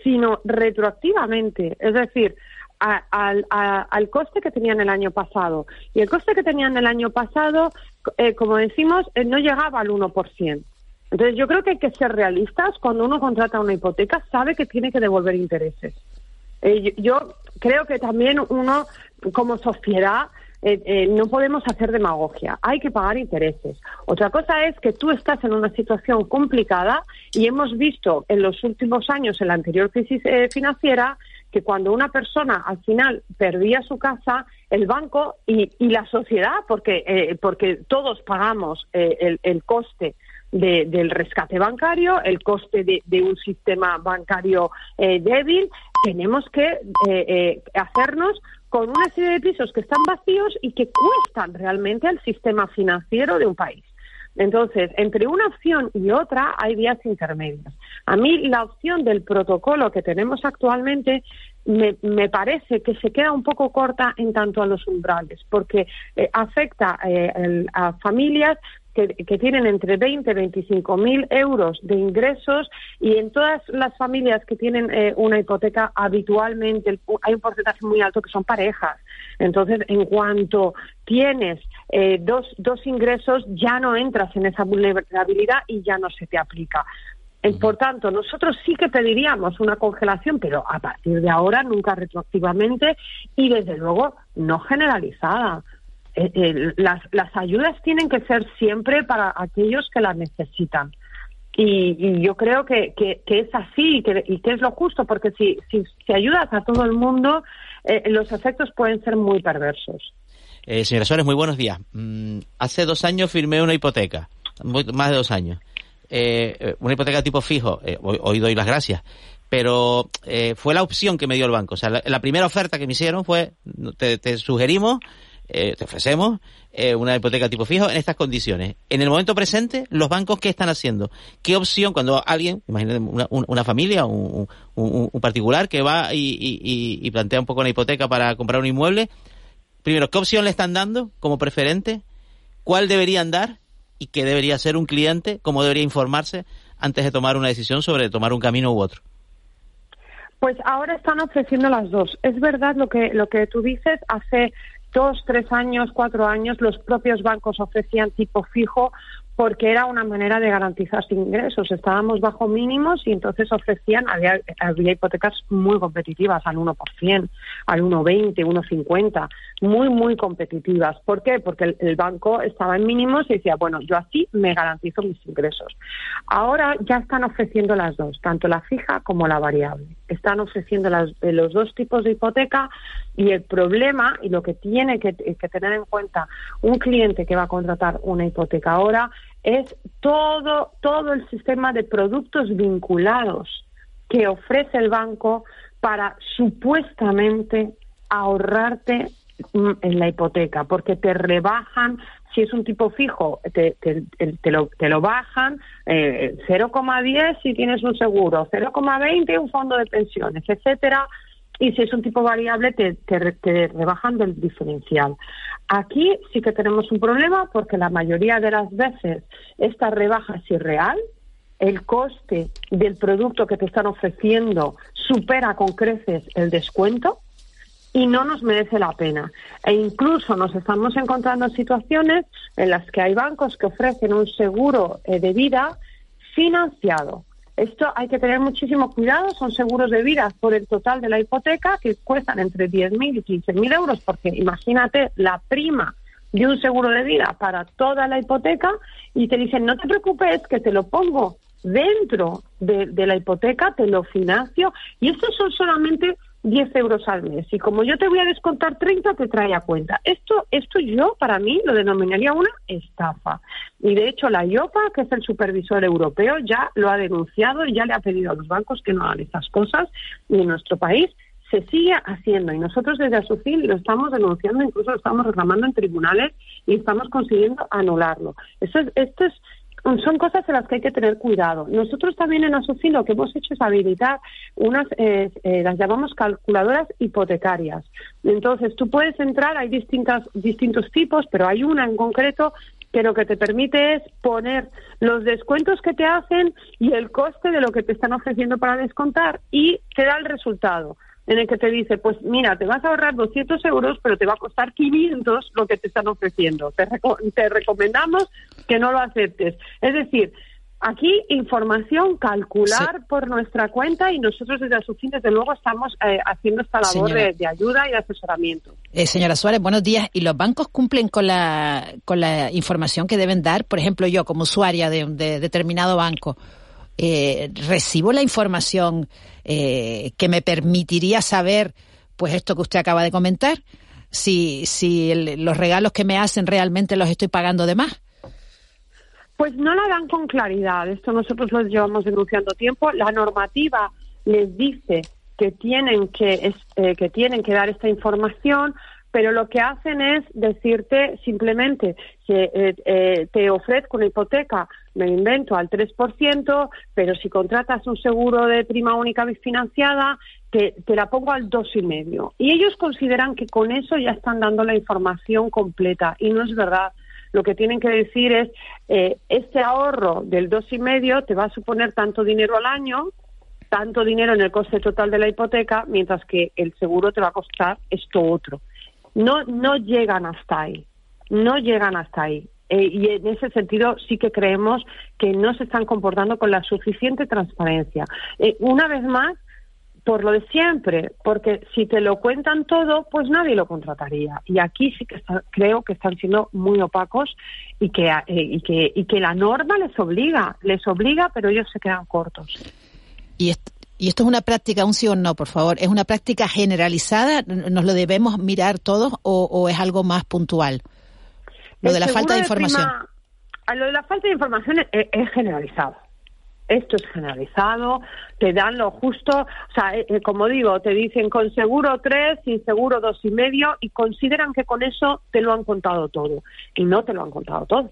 sino retroactivamente. Es decir, al, al coste que tenían el año pasado. Y el coste que tenían el año pasado, eh, como decimos, no llegaba al 1%. Entonces, yo creo que hay que ser realistas. Cuando uno contrata una hipoteca, sabe que tiene que devolver intereses. Yo creo que también uno, como sociedad, eh, eh, no podemos hacer demagogia, hay que pagar intereses. Otra cosa es que tú estás en una situación complicada y hemos visto en los últimos años, en la anterior crisis eh, financiera, que cuando una persona al final perdía su casa, el banco y, la sociedad, porque, porque todos pagamos el, coste del rescate bancario, el coste de, un sistema bancario débil, tenemos que hacernos con una serie de pisos que están vacíos y que cuestan realmente al sistema financiero de un país. Entonces, entre una opción y otra hay vías intermedias. A mí la opción del protocolo que tenemos actualmente me, parece que se queda un poco corta en tanto a los umbrales, porque eh, afecta eh, a familias que, tienen entre 20 y 25 mil euros de ingresos y en todas las familias que tienen eh, una hipoteca habitualmente hay un porcentaje muy alto que son parejas. Entonces, en cuanto tienes eh, dos, dos ingresos, ya no entras en esa vulnerabilidad y ya no se te aplica. Eh, por tanto, nosotros sí que pediríamos una congelación, pero a partir de ahora nunca retroactivamente y desde luego no generalizada. Eh, eh, las, las ayudas tienen que ser siempre para aquellos que las necesitan. Y, yo creo que, que, es así y que, y es lo justo, porque si, si, ayudas a todo el mundo, eh, los efectos pueden ser muy perversos. Eh, señora Suárez, muy buenos días. Mm, hace dos años firmé una hipoteca, más de dos años. una hipoteca tipo fijo, hoy, doy las gracias pero fue la opción que me dio el banco. O sea, la, primera oferta que me hicieron fue, te sugerimos eh, te ofrecemos eh, una hipoteca tipo fijo en estas condiciones. En el momento presente, los bancos, ¿qué están haciendo? ¿Qué opción cuando alguien, imagínate una, una familia, un, un, particular que va y, y, plantea un poco una hipoteca para comprar un inmueble, primero, ¿qué opción le están dando como preferente? ¿Cuál deberían dar? ¿Y qué debería hacer un cliente? ¿Cómo debería informarse antes de tomar una decisión sobre tomar un camino u otro? Pues ahora están ofreciendo las dos. Es verdad lo que, lo que tú dices. Hace dos, tres años, cuatro años, los propios bancos ofrecían tipo fijo porque era una manera de garantizar ingresos. Estábamos bajo mínimos y entonces ofrecían, había, había hipotecas muy competitivas, al 1%, al 1,20, 1,50, muy, muy competitivas. ¿Por qué? Porque el, banco estaba en mínimos y decía, bueno, yo así me garantizo mis ingresos. Ahora ya están ofreciendo las dos, tanto la fija como la variable. Están ofreciendo las, los dos tipos de hipoteca y el problema y lo que tiene que tener en cuenta un cliente que va a contratar una hipoteca ahora es todo, todo el sistema de productos vinculados que ofrece el banco para supuestamente ahorrarte mm, en la hipoteca, porque te rebajan, si es un tipo fijo, te, te, lo, te lo, bajan eh, 0,10 si tienes un seguro, 0,20 un fondo de pensiones, etcétera, y si es un tipo variable te, te, rebajan del diferencial. Aquí sí que tenemos un problema porque la mayoría de las veces esta rebaja es irreal, el coste del producto que te están ofreciendo supera con creces el descuento y no nos merece la pena. E incluso nos estamos encontrando en situaciones en las que hay bancos que ofrecen un seguro eh, de vida financiado esto hay que tener muchísimo cuidado, son seguros de vida por el total de la hipoteca que cuestan entre 10.000 y 15.000 euros, porque imagínate la prima de un seguro de vida para toda la hipoteca y te dicen, no te preocupes, que te lo pongo dentro de, de la hipoteca, te lo financio y estos son solamente 10 euros al mes. Y como yo te voy a descontar 30, te trae a cuenta. Esto, esto yo, para mí, lo denominaría una estafa. Y de hecho, la IOPA, que es el supervisor europeo, ya lo ha denunciado y ya le ha pedido a los bancos que no hagan estas cosas. Y en nuestro país se sigue haciendo. Y nosotros desde Asufil lo estamos denunciando, incluso lo estamos reclamando en tribunales y estamos consiguiendo anularlo. Es, esto es son cosas en las que hay que tener cuidado. Nosotros también en Asoci lo que hemos hecho es habilitar unas, eh, eh, las llamamos calculadoras hipotecarias. Entonces, tú puedes entrar, hay distintas, distintos tipos, pero hay una en concreto que lo que te permite es poner los descuentos que te hacen y el coste de lo que te están ofreciendo para descontar y te da el resultado en el que te dice, pues mira, te vas a ahorrar 200 euros, pero te va a costar 500 lo que te están ofreciendo. Te, te recomendamos que no lo aceptes. Es decir, Aquí información, calcular por nuestra cuenta y nosotros desde fin desde luego, estamos eh, haciendo esta labor de, ayuda y de asesoramiento. Eh, señora Suárez, buenos días. ¿Y los bancos cumplen con la, con la información que deben dar? Por ejemplo, yo como usuaria de, de determinado banco, eh, recibo la información eh, que me permitiría saber, pues esto que usted acaba de comentar, si, si los regalos que me hacen realmente los estoy pagando de más. Pues no la dan con claridad. Esto nosotros lo llevamos denunciando tiempo. La normativa les dice que tienen que, eh, que tienen que dar esta información, pero lo que hacen es decirte simplemente que eh, eh, te ofrezco una hipoteca, me invento al 3%, pero si contratas un seguro de prima única bifinanciada, te, te la pongo al 2,5%. Y ellos consideran que con eso ya están dando la información completa, y no es verdad lo que tienen que decir es, eh, este ahorro del dos y medio te va a suponer tanto dinero al año, tanto dinero en el coste total de la hipoteca, mientras que el seguro te va a costar esto otro. No, no llegan hasta ahí, no llegan hasta ahí. Eh, y en ese sentido sí que creemos que no se están comportando con la suficiente transparencia. Eh, una vez más, por lo de siempre, porque si te lo cuentan todo, pues nadie lo contrataría. Y aquí sí que creo que están siendo muy opacos y que, eh, y, que, la norma les obliga, les obliga, pero ellos se quedan cortos. Y, y esto es una práctica, un sí o no, por favor, ¿es una práctica generalizada? ¿Nos lo debemos mirar todos o, es algo más puntual? Lo de la falta de información. lo de la falta de información es generalizado esto es generalizado, te dan lo justo, o sea, eh, eh, como digo, te dicen con seguro tres y seguro dos y medio y consideran que con eso te lo han contado todo y no te lo han contado todo.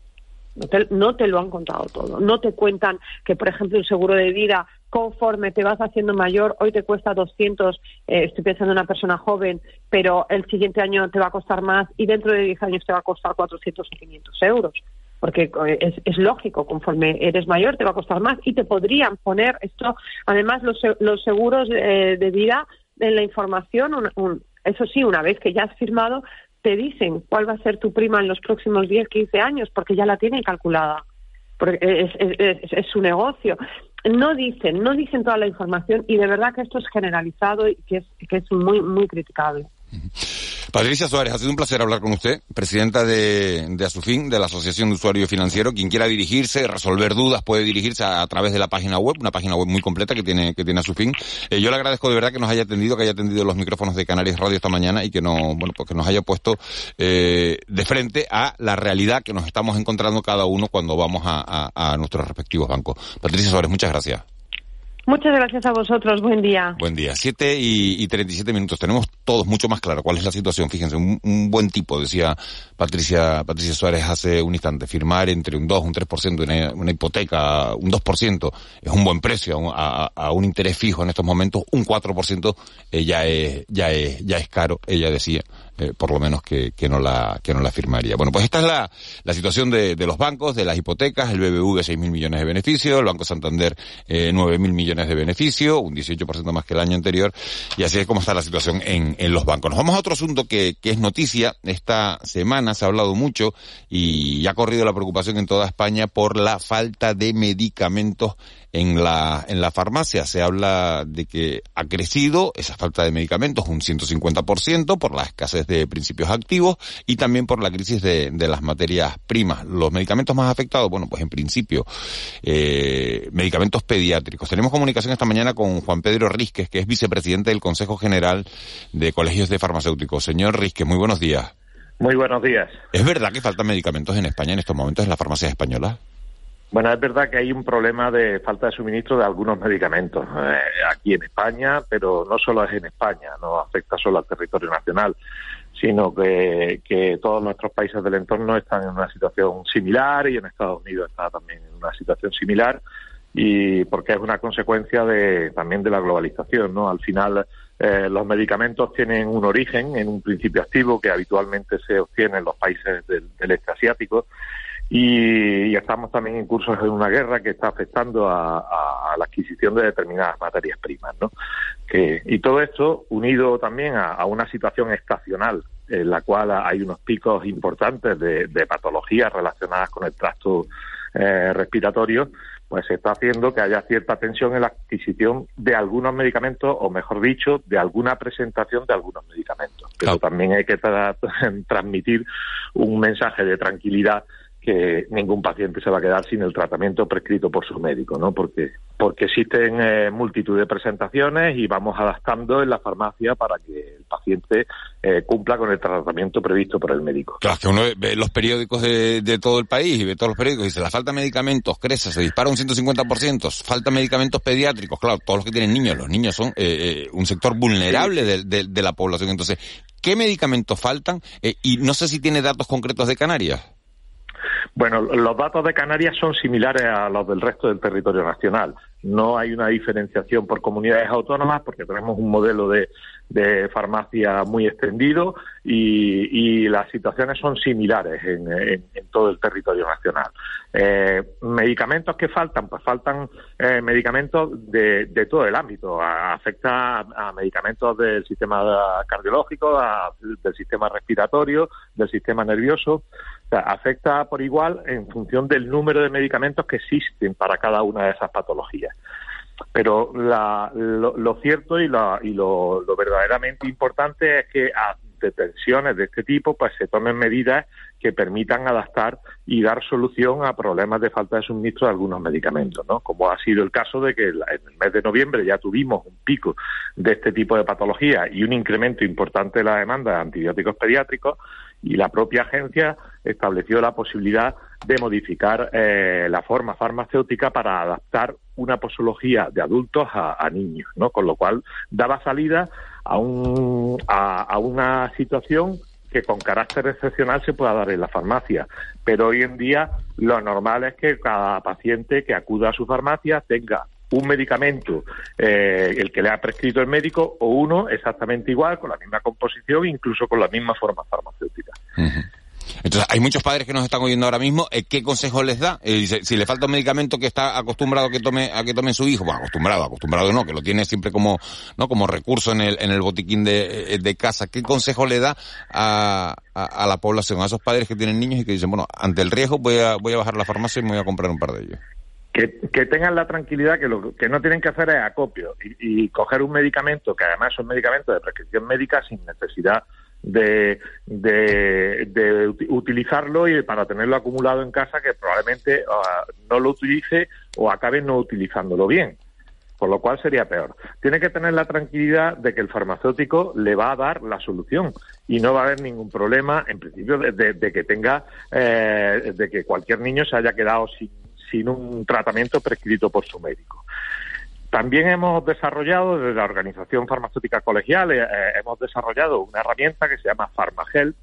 No te, no te lo han contado todo. No te cuentan que, por ejemplo, un seguro de vida, conforme te vas haciendo mayor, hoy te cuesta 200, eh, estoy pensando en una persona joven, pero el siguiente año te va a costar más y dentro de 10 años te va a costar 400 o 500 euros porque eh, es, lógico, conforme eres mayor te va a costar más y te podrían poner esto, además los, los seguros de, vida en la información, eso sí, una vez que ya has firmado, te dicen cuál va a ser tu prima en los próximos 10, 15 años, porque ya la tienen calculada, porque es, es, su negocio. No dicen, no dicen toda la información y de verdad que esto es generalizado y que es, que es muy, muy criticable. Patricia Suárez, ha sido un placer hablar con usted, presidenta de, de Asufin, de la Asociación de Usuarios Financieros. Quien quiera dirigirse, resolver dudas, puede dirigirse a, través de la página web, una página web muy completa que tiene, que tiene Asufin. Eh, yo le agradezco de verdad que nos haya atendido, que haya atendido los micrófonos de Canarias Radio esta mañana y que no, bueno, pues que nos haya puesto eh, de frente a la realidad que nos estamos encontrando cada uno cuando vamos a, a nuestros respectivos bancos. Patricia Suárez, muchas gracias. Muchas gracias a vosotros. Buen día. Buen día. Siete y, treinta y siete minutos. Tenemos todos mucho más claro cuál es la situación. Fíjense, un, buen tipo, decía Patricia, Patricia Suárez hace un instante. Firmar entre un 2, un 3% una, una hipoteca, un 2% es un buen precio a, un interés fijo en estos momentos. Un 4% eh, ya, es, ya, es, ya es caro, ella decía. Eh, por lo menos que, no la, que no la firmaría. Bueno, pues esta es la, la situación de, de los bancos, de las hipotecas, el BBV 6.000 millones de beneficio, el Banco Santander eh, 9.000 millones de beneficio, un 18% más que el año anterior, y así es como está la situación en, en los bancos. Nos vamos a otro asunto que, que es noticia. Esta semana se ha hablado mucho y ha corrido la preocupación en toda España por la falta de medicamentos en la, en la farmacia se habla de que ha crecido esa falta de medicamentos un 150% por la escasez de principios activos y también por la crisis de, de las materias primas. Los medicamentos más afectados, bueno, pues en principio, eh, medicamentos pediátricos. Tenemos comunicación esta mañana con Juan Pedro Rizquez, que es vicepresidente del Consejo General de Colegios de Farmacéuticos. Señor Rizquez, muy buenos días. Muy buenos días. ¿Es verdad que faltan medicamentos en España en estos momentos en las farmacias españolas? Bueno, es verdad que hay un problema de falta de suministro de algunos medicamentos eh, aquí en España, pero no solo es en España, no afecta solo al territorio nacional, sino que, que todos nuestros países del entorno están en una situación similar y en Estados Unidos está también en una situación similar y porque es una consecuencia de también de la globalización, ¿no? Al final eh, los medicamentos tienen un origen en un principio activo que habitualmente se obtiene en los países del, del este asiático y, estamos también en cursos de una guerra que está afectando a, la adquisición de determinadas materias primas, ¿no? y todo esto unido también a, una situación estacional en la cual hay unos picos importantes de, patologías relacionadas con el tracto eh, respiratorio, pues se está haciendo que haya cierta tensión en la adquisición de algunos medicamentos, o mejor dicho, de alguna presentación de algunos medicamentos. Pero también hay que <laughs> transmitir un mensaje de tranquilidad que ningún paciente se va a quedar sin el tratamiento prescrito por su médico, ¿no? Porque porque existen eh, multitud de presentaciones y vamos adaptando en la farmacia para que el paciente eh, cumpla con el tratamiento previsto por el médico. Claro, que uno ve los periódicos de, todo el país y ve todos los periódicos y dice, la falta de medicamentos crece, se dispara un 150%, falta medicamentos pediátricos, claro, todos los que tienen niños, los niños son eh, un sector vulnerable de, de, la población. Entonces, ¿qué medicamentos faltan? y no sé si tiene datos concretos de Canarias. Bueno, los datos de Canarias son similares a los del resto del territorio nacional. No hay una diferenciación por comunidades autónomas porque tenemos un modelo de, farmacia muy extendido y, las situaciones son similares en, todo el territorio nacional. Eh, ¿Medicamentos que faltan? Pues faltan eh, medicamentos de, todo el ámbito. afecta a, medicamentos del sistema cardiológico, del sistema respiratorio, del sistema nervioso afecta por igual en función del número de medicamentos que existen para cada una de esas patologías. Pero lo, cierto y, lo, verdaderamente importante es que ante tensiones de este tipo pues se tomen medidas que permitan adaptar y dar solución a problemas de falta de suministro de algunos medicamentos, ¿no? Como ha sido el caso de que en el mes de noviembre ya tuvimos un pico de este tipo de patología y un incremento importante de la demanda de antibióticos pediátricos y la propia agencia estableció la posibilidad de modificar eh, la forma farmacéutica para adaptar una posología de adultos a, niños, ¿no? Con lo cual daba salida a, un, a, una situación que con carácter excepcional se pueda dar en la farmacia. Pero hoy en día lo normal es que cada paciente que acuda a su farmacia tenga un medicamento, eh, el que le ha prescrito el médico, o uno exactamente igual, con la misma composición, incluso con la misma forma farmacéutica. Entonces, hay muchos padres que nos están oyendo ahora mismo. Eh, ¿Qué consejo les da? Eh, si le falta un medicamento que está acostumbrado a que tome a que tome su hijo, bueno, acostumbrado, acostumbrado no, que lo tiene siempre como no como recurso en el en el botiquín de, de casa. ¿Qué consejo le da a, a, la población, a esos padres que tienen niños y que dicen, bueno, ante el riesgo voy a voy a bajar la farmacia y me voy a comprar un par de ellos? Que, tengan la tranquilidad que lo que no tienen que hacer es acopio y, coger un medicamento que además es un medicamento de prescripción médica sin necesidad de, de, utilizarlo y para tenerlo acumulado en casa que probablemente ah, no lo utilice o acabe no utilizándolo bien. Por lo cual sería peor. Tiene que tener la tranquilidad de que el farmacéutico le va a dar la solución y no va a haber ningún problema, en principio, de, que tenga, eh, de que cualquier niño se haya quedado sin sin un tratamiento prescrito por su médico. También hemos desarrollado, desde la Organización Farmacéutica Colegial, eh, eh, hemos desarrollado una herramienta que se llama Farmagel,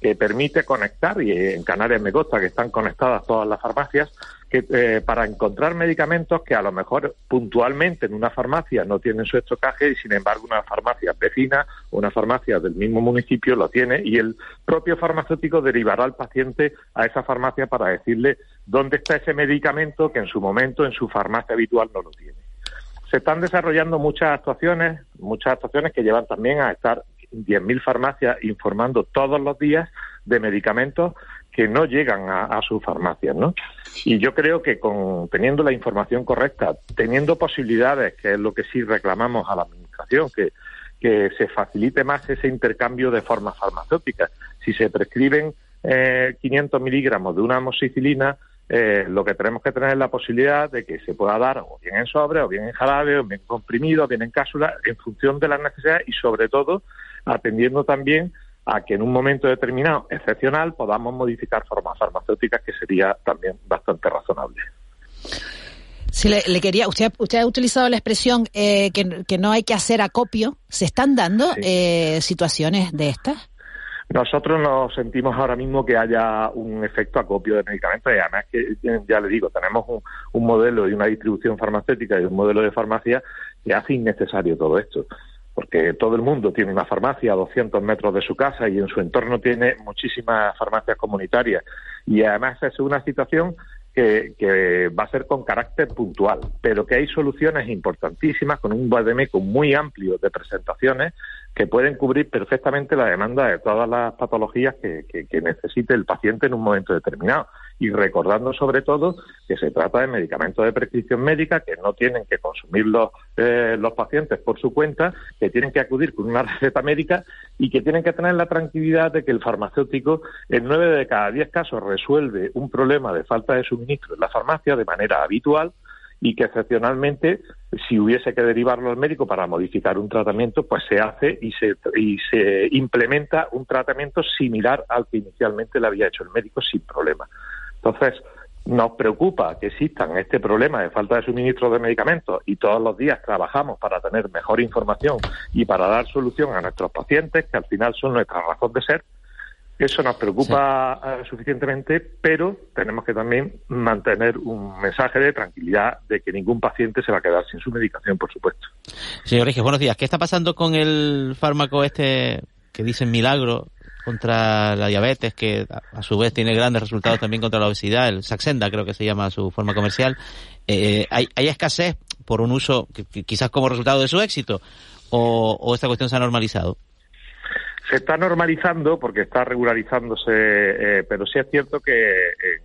que permite conectar, y en Canarias me consta que están conectadas todas las farmacias, que, eh, para encontrar medicamentos que a lo mejor puntualmente en una farmacia no tienen su estocaje y sin embargo una farmacia vecina o una farmacia del mismo municipio lo tiene y el propio farmacéutico derivará al paciente a esa farmacia para decirle dónde está ese medicamento que en su momento en su farmacia habitual no lo tiene. Se están desarrollando muchas actuaciones, muchas actuaciones que llevan también a estar 10.000 farmacias informando todos los días de medicamentos que no llegan a, sus farmacias, ¿no? Y yo creo que con teniendo la información correcta, teniendo posibilidades, que es lo que sí reclamamos a la administración, que, que se facilite más ese intercambio de formas farmacéuticas. Si se prescriben eh, 500 miligramos de una amoxicilina, eh, lo que tenemos que tener es la posibilidad de que se pueda dar o bien en sobre, o bien en jarabe, o bien comprimido, o bien en cápsula, en función de las necesidades y sobre todo atendiendo también a que en un momento determinado, excepcional, podamos modificar formas farmacéuticas, que sería también bastante razonable. Si le, quería, usted, usted ha utilizado la expresión eh, que, no hay que hacer acopio. ¿Se están dando eh, situaciones de estas? Nosotros nos sentimos ahora mismo que haya un efecto acopio de medicamentos y además que, ya le digo, tenemos un, un modelo y una distribución farmacéutica y un modelo de farmacia que hace innecesario todo esto porque todo el mundo tiene una farmacia a 200 metros de su casa y en su entorno tiene muchísimas farmacias comunitarias. Y además es una situación que, va a ser con carácter puntual, pero que hay soluciones importantísimas con un vademécum muy amplio de presentaciones que pueden cubrir perfectamente la demanda de todas las patologías que, necesite el paciente en un momento determinado. Y recordando sobre todo que se trata de medicamentos de prescripción médica que no tienen que consumir los, eh, los pacientes por su cuenta, que tienen que acudir con una <laughs> receta médica y que tienen que tener la tranquilidad de que el farmacéutico en nueve de cada diez casos resuelve un problema de falta de suministro en la farmacia de manera habitual y que excepcionalmente si hubiese que derivarlo al médico para modificar un tratamiento, pues se hace y se, y se implementa un tratamiento similar al que inicialmente le había hecho el médico sin problema. Entonces, nos preocupa que existan este problema de falta de suministro de medicamentos y todos los días trabajamos para tener mejor información y para dar solución a nuestros pacientes, que al final son nuestra razón de ser, eso nos preocupa eh, suficientemente, pero tenemos que también mantener un mensaje de tranquilidad de que ningún paciente se va a quedar sin su medicación, por supuesto. Señor Regis, buenos días. ¿Qué está pasando con el fármaco este que dicen milagro contra la diabetes, que a su vez tiene grandes resultados también contra la obesidad, el Saxenda creo que se llama su forma comercial? Eh, ¿hay, ¿hay, escasez por un uso quizás como resultado de su éxito o, o esta cuestión se ha normalizado? se está normalizando porque está regularizándose, eh, pero sí es cierto que en,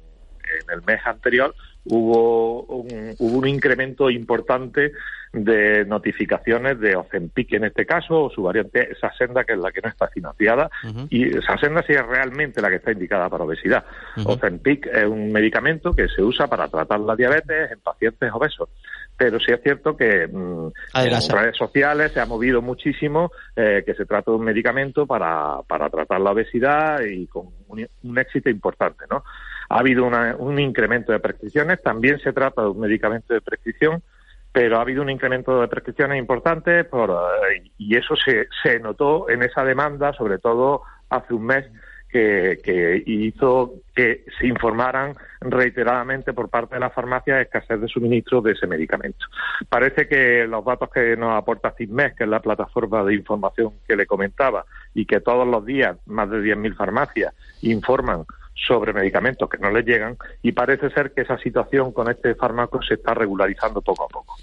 el mes anterior hubo un, hubo un incremento importante de notificaciones de Ozempic en este caso, o su variante esa senda que es la que no está financiada, y esa senda sí es realmente la que está indicada para obesidad. Ozempic es un medicamento que se usa para tratar la diabetes en pacientes obesos. Pero sí es cierto que mm, en las redes sociales se ha movido muchísimo eh, que se trata de un medicamento para, para tratar la obesidad y con un, éxito importante, ¿no? Ha habido un incremento de prescripciones, también se trata de un medicamento de prescripción, pero ha habido un incremento de prescripciones importante por, eh, y eso se, se notó en esa demanda, sobre todo hace un mes, que, hizo que se informaran reiteradamente por parte de la farmacia de escasez de suministro de ese medicamento. Parece que los datos que nos aporta CISMES, que es la plataforma de información que le comentaba, y que todos los días más de 10.000 farmacias informan sobre medicamentos que no les llegan, y parece ser que esa situación con este fármaco se está regularizando poco a poco.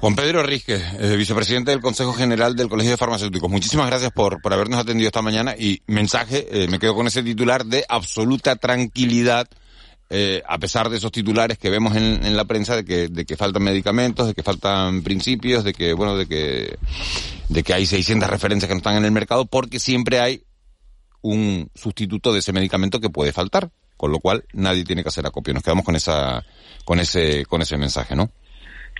Juan Pedro Rizque, eh, vicepresidente del Consejo General del Colegio de Farmacéuticos. Muchísimas gracias por, por habernos atendido esta mañana y mensaje, eh, me quedo con ese titular de absoluta tranquilidad, eh, a pesar de esos titulares que vemos en, en, la prensa de que, de que faltan medicamentos, de que faltan principios, de que, bueno, de que, de que hay 600 referencias que no están en el mercado, porque siempre hay un sustituto de ese medicamento que puede faltar, con lo cual nadie tiene que hacer acopio. Nos quedamos con esa, con ese, con ese mensaje, ¿no?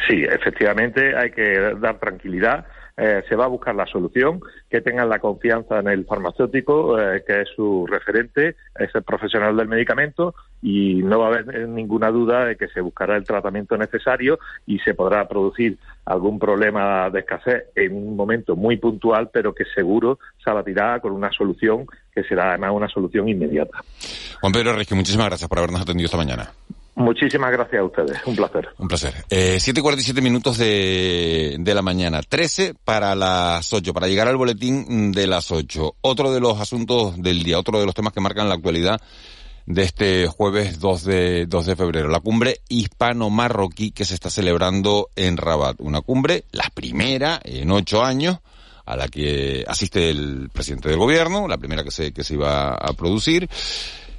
Sí, efectivamente hay que dar tranquilidad. Eh, se va a buscar la solución, que tengan la confianza en el farmacéutico, eh, que es su referente, es el profesional del medicamento, y no va a haber ninguna duda de que se buscará el tratamiento necesario y se podrá producir algún problema de escasez en un momento muy puntual, pero que seguro se abatirá con una solución que será además una solución inmediata. Juan Pedro Regio, muchísimas gracias por habernos atendido esta mañana. Muchísimas gracias a ustedes, un placer. Un placer. Eh, 7.47 minutos de, de la mañana, 13 para las 8, para llegar al boletín de las 8. Otro de los asuntos del día, otro de los temas que marcan la actualidad de este jueves 2 de, 2 de febrero, la cumbre hispano-marroquí que se está celebrando en Rabat. Una cumbre, la primera en ocho años, a la que asiste el presidente del gobierno, la primera que se, que se iba a producir.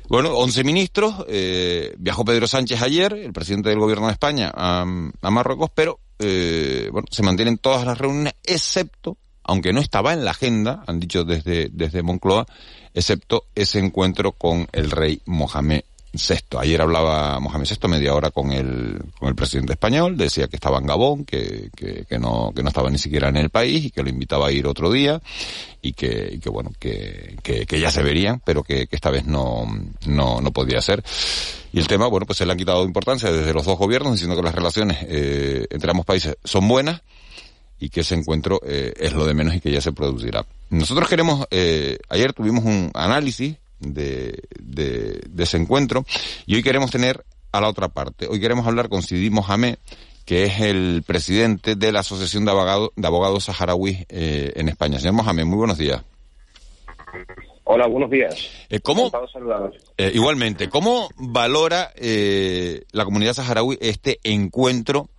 Bueno, 11 ministros. Eh, viajó Pedro Sánchez ayer, el presidente del gobierno de España, a, Marruecos, pero eh, bueno, se mantienen todas las reuniones, excepto, aunque no estaba en la agenda, han dicho desde, desde Moncloa, excepto ese encuentro con el rey Mohamed Sexto. Ayer hablaba Mohamed Sexto media hora con el, con el presidente español, decía que estaba en Gabón, que, que, que, no, que no estaba ni siquiera en el país y que lo invitaba a ir otro día y que, y que bueno, que, que, que, ya se verían, pero que, que esta vez no, no, no podía ser. Y el tema, bueno, pues se le han quitado importancia desde los dos gobiernos, diciendo que las relaciones eh, entre ambos países son buenas y que ese encuentro eh, es lo de menos y que ya se producirá. Nosotros queremos, eh, ayer tuvimos un análisis de, de, de, ese encuentro. Y hoy queremos tener a la otra parte. Hoy queremos hablar con Sidi Mohamed, que es el presidente de la Asociación de Abogados, de abogados Saharauis eh, en España. Señor Mohamed, muy buenos días. Hola, buenos días. Eh, ¿Cómo, eh, igualmente, ¿cómo valora eh, la comunidad saharaui este encuentro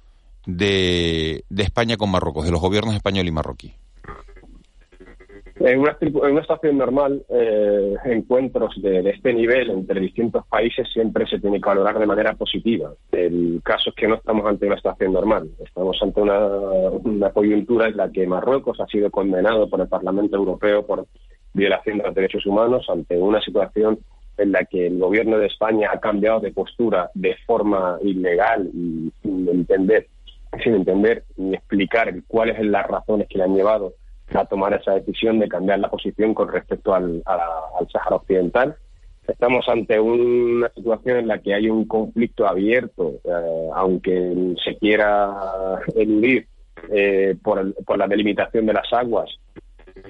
de, de España con Marruecos, de los gobiernos español y marroquí? En una, en una situación normal, eh, encuentros de, este nivel entre distintos países siempre se tiene que valorar de manera positiva. El caso es que no estamos ante una situación normal. Estamos ante una, una coyuntura en la que Marruecos ha sido condenado por el Parlamento Europeo por violación de los derechos humanos, ante una situación en la que el gobierno de España ha cambiado de postura de forma ilegal y sin entender, sin entender ni explicar cuáles son las razones que le han llevado a tomar esa decisión de cambiar la posición con respecto al, al Sáhara Occidental. Estamos ante una situación en la que hay un conflicto abierto, eh, aunque se quiera eludir eh, por, por, la delimitación de las aguas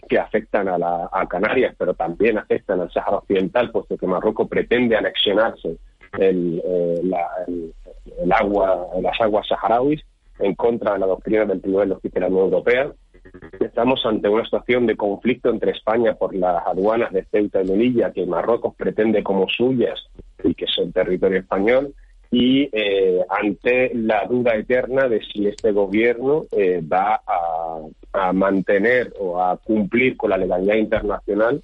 que afectan a, la, a, Canarias, pero también afectan al Sáhara Occidental, puesto que Marruecos pretende anexionarse el, eh, la, el, el, agua, las aguas saharauis en contra de la doctrina del Tribunal de Justicia de la Unión Europea. Estamos ante una situación de conflicto entre España por las aduanas de Ceuta y Melilla, que Marruecos pretende como suyas y que son territorio español, y eh, ante la duda eterna de si este gobierno eh, va a, mantener o a cumplir con la legalidad internacional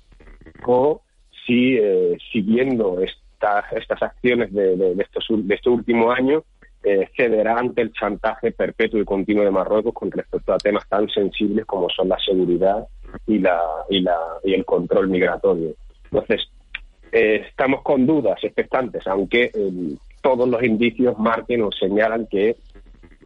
o si, eh, siguiendo esta, estas acciones de, estos, de este último año, eh, cederá ante el chantaje perpetuo y continuo de Marruecos con respecto a temas tan sensibles como son la seguridad y, la, y, la, y el control migratorio. Entonces, eh, estamos con dudas expectantes, aunque eh, todos los indicios marquen o señalan que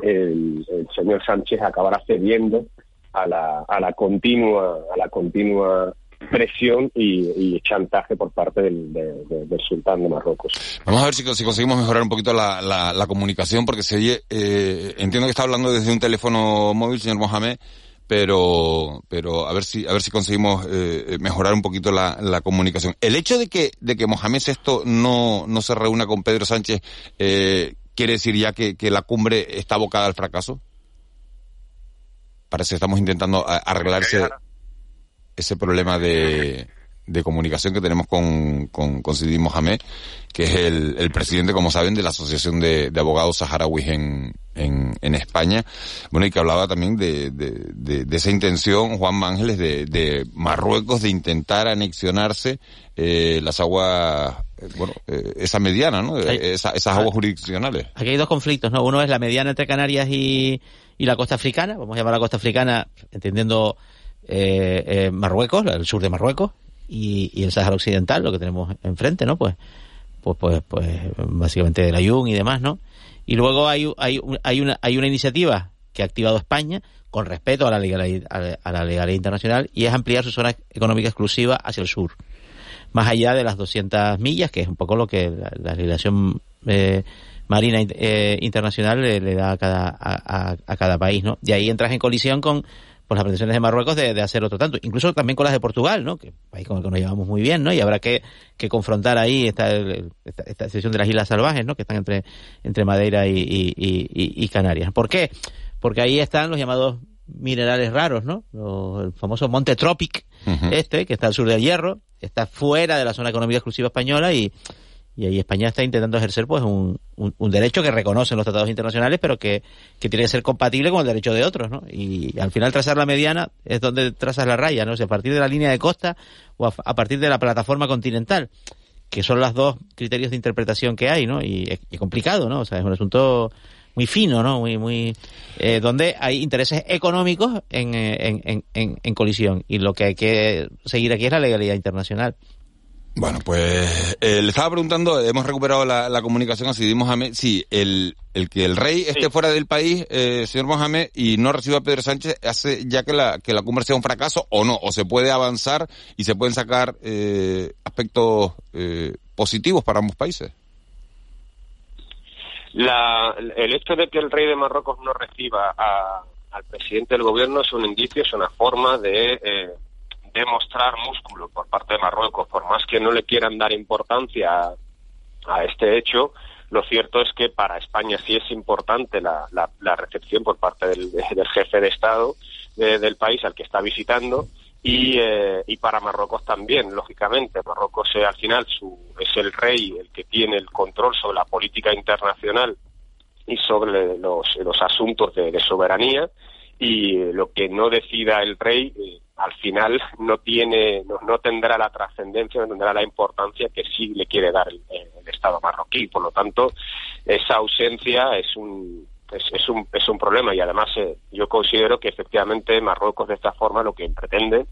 el, el, señor Sánchez acabará cediendo a la, a la continua, a la continua presión y, y, chantaje por parte del, de, de, del sultán de Marruecos. Vamos a ver si, si conseguimos mejorar un poquito la, la, la comunicación, porque se oye, eh, entiendo que está hablando desde un teléfono móvil, señor Mohamed, pero pero a ver si a ver si conseguimos eh, mejorar un poquito la, la, comunicación. El hecho de que de que Mohamed esto no no se reúna con Pedro Sánchez eh, quiere decir ya que, que la cumbre está abocada al fracaso. Parece que estamos intentando arreglarse ese problema de, de comunicación que tenemos con, con, con Sidi Mohamed, que es el, el, presidente, como saben, de la Asociación de, de Abogados Saharauis en, en, en, España. Bueno, y que hablaba también de, de, de esa intención, Juan Ángeles, de, Marruecos de intentar anexionarse eh, las aguas, bueno, eh, esa mediana, ¿no? Hay, esa, esas aguas jurisdiccionales. Aquí hay dos conflictos, ¿no? Uno es la mediana entre Canarias y, y la costa africana, vamos a llamar a la costa africana, entendiendo eh, eh, Marruecos, el sur de Marruecos, y, el Sáhara Occidental, lo que tenemos enfrente, ¿no? Pues, pues, pues, pues básicamente el Ayun y demás, ¿no? Y luego hay, hay, hay, una, hay una iniciativa que ha activado España con respeto a la legalidad, a la legalidad internacional y es ampliar su zona económica exclusiva hacia el sur, más allá de las 200 millas, que es un poco lo que la, la legislación eh, marina eh, internacional le, le, da a cada, a, a cada país, ¿no? Y ahí entras en colisión con por las pretensiones de Marruecos de, de, hacer otro tanto, incluso también con las de Portugal, ¿no? Que país con el que nos llevamos muy bien, ¿no? Y habrá que, que confrontar ahí esta, esta, esta sección de las Islas Salvajes, ¿no? Que están entre, entre Madeira y, y, y, y Canarias. ¿Por qué? Porque ahí están los llamados minerales raros, ¿no? Los, el famoso Monte Tropic, uh -huh. este, que está al sur del Hierro, está fuera de la zona económica exclusiva española y, y ahí España está intentando ejercer pues un, un, derecho que reconocen los tratados internacionales pero que, que tiene que ser compatible con el derecho de otros ¿no? y al final trazar la mediana es donde trazas la raya ¿no? a partir de la línea de costa o a, partir de la plataforma continental que son los dos criterios de interpretación que hay ¿no? y es complicado ¿no? o sea es un asunto muy fino, ¿no? Muy, muy, eh, donde hay intereses económicos en, en, en, en, colisión. Y lo que hay que seguir aquí es la legalidad internacional. Bueno, pues eh, le estaba preguntando, hemos recuperado la, la comunicación a Sidi Mohamed, si el, el que el rey esté fuera del país, eh, señor Mohamed, y no reciba a Pedro Sánchez, hace ya que la, que la cumbre sea un fracaso o no, o se puede avanzar y se pueden sacar eh, aspectos eh, positivos para ambos países. La, el hecho de que el rey de Marruecos no reciba a, al presidente del gobierno es un indicio, es una forma de eh, demostrar músculo por parte de Marruecos, por más que no le quieran dar importancia a, este hecho, lo cierto es que para España sí es importante la, la, la recepción por parte del, jefe de Estado de, del país al que está visitando y, eh, y para Marruecos también, lógicamente. Marruecos eh, al final su, es el rey el que tiene el control sobre la política internacional y sobre los, asuntos de soberanía y lo que no decida el rey eh, al final no tiene, no, no tendrá la trascendencia, no tendrá la importancia que sí le quiere dar el, el Estado marroquí. Por lo tanto, esa ausencia es un, es, es, un, es un problema y además eh, yo considero que efectivamente Marruecos de esta forma lo que pretende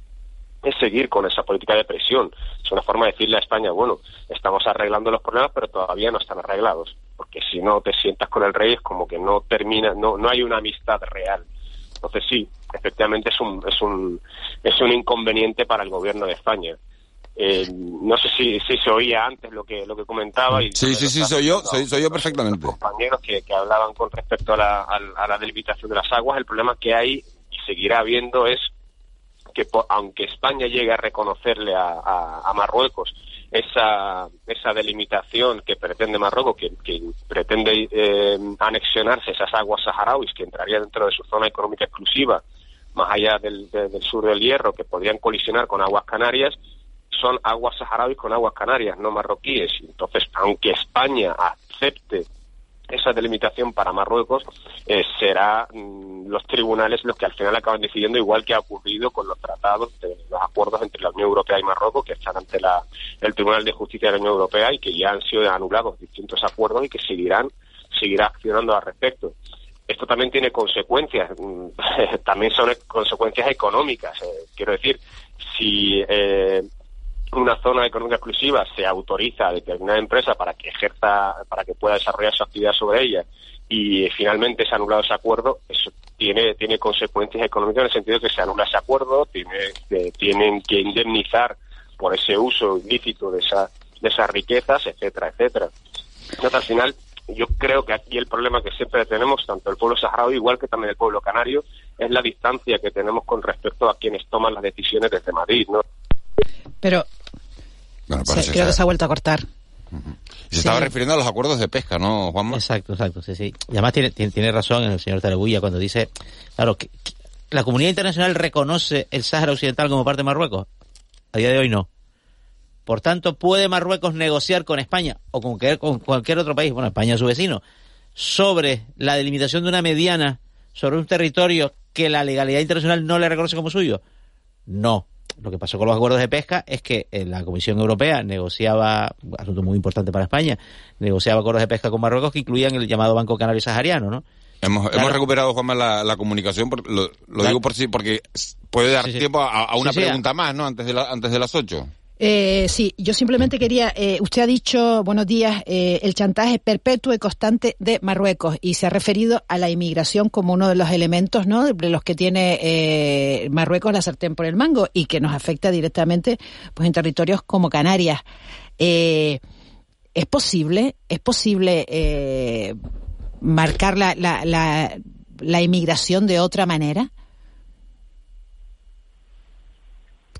es seguir con esa política de presión. Es una forma de decirle a España, bueno, estamos arreglando los problemas, pero todavía no están arreglados. Porque si no te sientas con el rey es como que no termina, no, no hay una amistad real. Entonces sí, efectivamente es un, es un, es un inconveniente para el gobierno de España. Eh, no sé si, si se oía antes lo que lo que comentaba y sí sí sí soy yo soy, soy yo perfectamente compañeros que, que hablaban con respecto a la, a, la delimitación de las aguas el problema que hay y seguirá habiendo es que aunque España llegue a reconocerle a, a, a Marruecos esa, esa delimitación que pretende Marruecos, que, pretende eh, anexionarse esas aguas saharauis que entrarían dentro de su zona económica exclusiva, más allá del, de, del sur del Hierro, que podrían colisionar con aguas canarias, son aguas saharauis con aguas canarias, no marroquíes. Entonces, aunque España acepte esa delimitación para Marruecos, eh, será mmm, los tribunales los que al final acaban decidiendo, igual que ha ocurrido con los tratados, de, los acuerdos entre la Unión Europea y Marruecos, que están ante la, el Tribunal de Justicia de la Unión Europea y que ya han sido anulados distintos acuerdos y que seguirán, seguirá accionando al respecto. Esto también tiene consecuencias, <laughs> también son consecuencias económicas. Eh, quiero decir, si eh, una zona económica exclusiva se autoriza a determinada empresa para que ejerza, para que pueda desarrollar su actividad sobre ella y finalmente se ha anulado ese acuerdo, eso tiene, tiene consecuencias económicas en el sentido de que se anula ese acuerdo, tiene, tienen que indemnizar por ese uso ilícito de, esa, de esas riquezas, etcétera, etcétera. Entonces, al final, yo creo que aquí el problema que siempre tenemos, tanto el pueblo saharaui igual que también el pueblo canario, es la distancia que tenemos con respecto a quienes toman las decisiones desde Madrid, ¿no? Pero bueno, creo que se ha vuelto a cortar. Uh -huh. Se estaba refiriendo a los acuerdos de pesca, ¿no, Juanma? Exacto, exacto, sí, sí. Y además tiene, tiene, razón el señor Tarabulla cuando dice, claro, que, que la comunidad internacional reconoce el Sáhara Occidental como parte de Marruecos. A día de hoy no. Por tanto, ¿puede Marruecos negociar con España o con, con cualquier otro país, bueno, España es su vecino, sobre la delimitación de una mediana sobre un territorio que la legalidad internacional no le reconoce como suyo? No. Lo que pasó con los acuerdos de pesca es que la Comisión Europea negociaba, asunto muy importante para España, negociaba acuerdos de pesca con Marruecos que incluían el llamado Banco Canario Sahariano, ¿no? Hemos, claro. hemos recuperado, Juanma, la, la comunicación, por, lo, lo claro. digo por sí, porque puede dar sí, sí. tiempo a, a una pregunta más, ¿no? Antes de, la, antes de las ocho. Eh, sí, yo simplemente quería, eh, usted ha dicho, buenos días, eh, el chantaje perpetuo y constante de Marruecos y se ha referido a la inmigración como uno de los elementos, ¿no? De los que tiene eh, Marruecos la sartén por el mango y que nos afecta directamente, pues en territorios como Canarias. Eh, ¿Es posible, es posible marcar la, la, la, la inmigración de otra manera?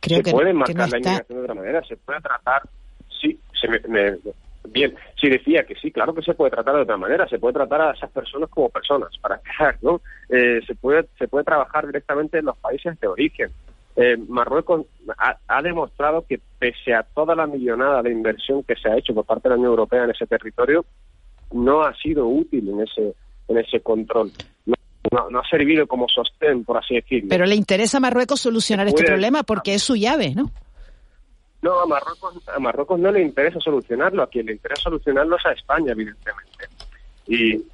Creo se que, puede marcar que no la está... inmigración de otra manera, se puede tratar, sí, se me, me, bien, sí decía que sí, claro que se puede tratar de otra manera, se puede tratar a esas personas como personas, para empezar, ¿no? Eh, se puede se puede trabajar directamente en los países de origen. Eh, Marruecos ha, ha, demostrado que pese a toda la millonada de inversión que se ha hecho por parte de la Unión Europea en ese territorio, no ha sido útil en ese en ese control. No no, ha servido como sostén, por así decirlo. Pero le interesa a Marruecos solucionar este problema porque es su llave, ¿no? No, a Marruecos, a Marruecos no le interesa solucionarlo, a quien le interesa solucionarlo es a España, evidentemente. Y,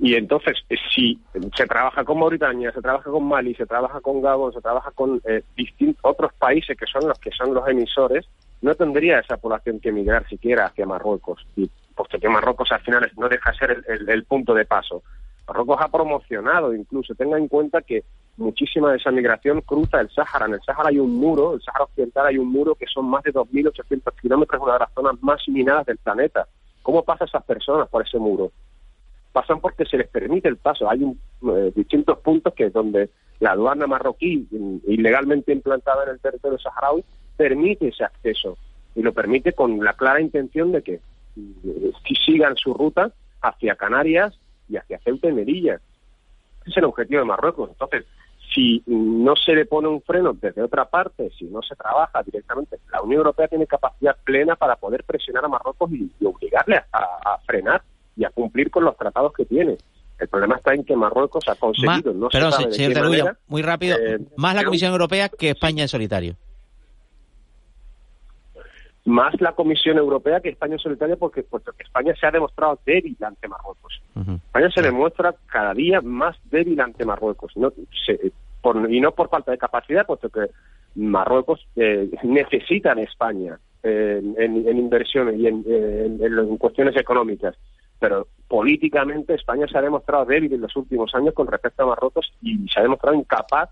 y entonces, si se trabaja con Mauritania, se trabaja con Mali, se trabaja con Gabón, se trabaja con eh, distintos otros países que son los que son los emisores, no tendría esa población que emigrar siquiera hacia Marruecos. Y puesto que Marruecos al final no deja de ser el, el, el punto de paso. Marruecos ha promocionado incluso, tenga en cuenta que muchísima de esa migración cruza el Sáhara. En el Sáhara hay un muro, el Sáhara Occidental hay un muro que son más de 2.800 kilómetros, una de las zonas más minadas del planeta. ¿Cómo pasan esas personas por ese muro? Pasan porque se les permite el paso. Hay un, eh, distintos puntos que donde la aduana marroquí, ilegalmente implantada en el territorio saharaui, permite ese acceso. Y lo permite con la clara intención de que eh, sigan su ruta hacia Canarias y hacia Ceuta y Melilla. Ese es el objetivo de Marruecos. Entonces, si no se le pone un freno desde otra parte, si no se trabaja directamente, la Unión Europea tiene capacidad plena para poder presionar a Marruecos y, y obligarle a, a, frenar y a cumplir con los tratados que tiene. El problema está en que Marruecos ha conseguido, no perdón, se sabe de señor qué Terullo, manera, muy rápido, eh, más la Comisión Europea que España en solitario. Más la Comisión Europea que España en solitario, porque puesto que España se ha demostrado débil ante Marruecos. España se demuestra cada día más débil ante Marruecos. No, se- por- y no por falta de capacidad, puesto que Marruecos eh, necesita en España eh, en, en inversiones y en, en- en- en cuestiones económicas. Pero políticamente España se ha demostrado débil en los últimos años con respecto a Marruecos y se ha demostrado incapaz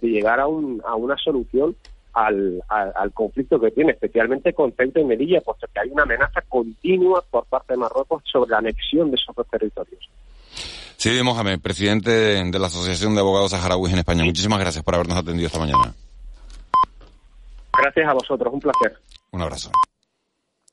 de llegar a, un, a una solución al, al, al conflicto que tiene, especialmente con Ceuta y Melilla, puesto que hay una amenaza continua por parte de Marruecos sobre la anexión de esos dos territorios. Sí, Mohamed, presidente de, de la Asociación de Abogados Saharauis en España. Muchísimas gracias por habernos atendido esta mañana. Gracias a vosotros, un placer. Un abrazo.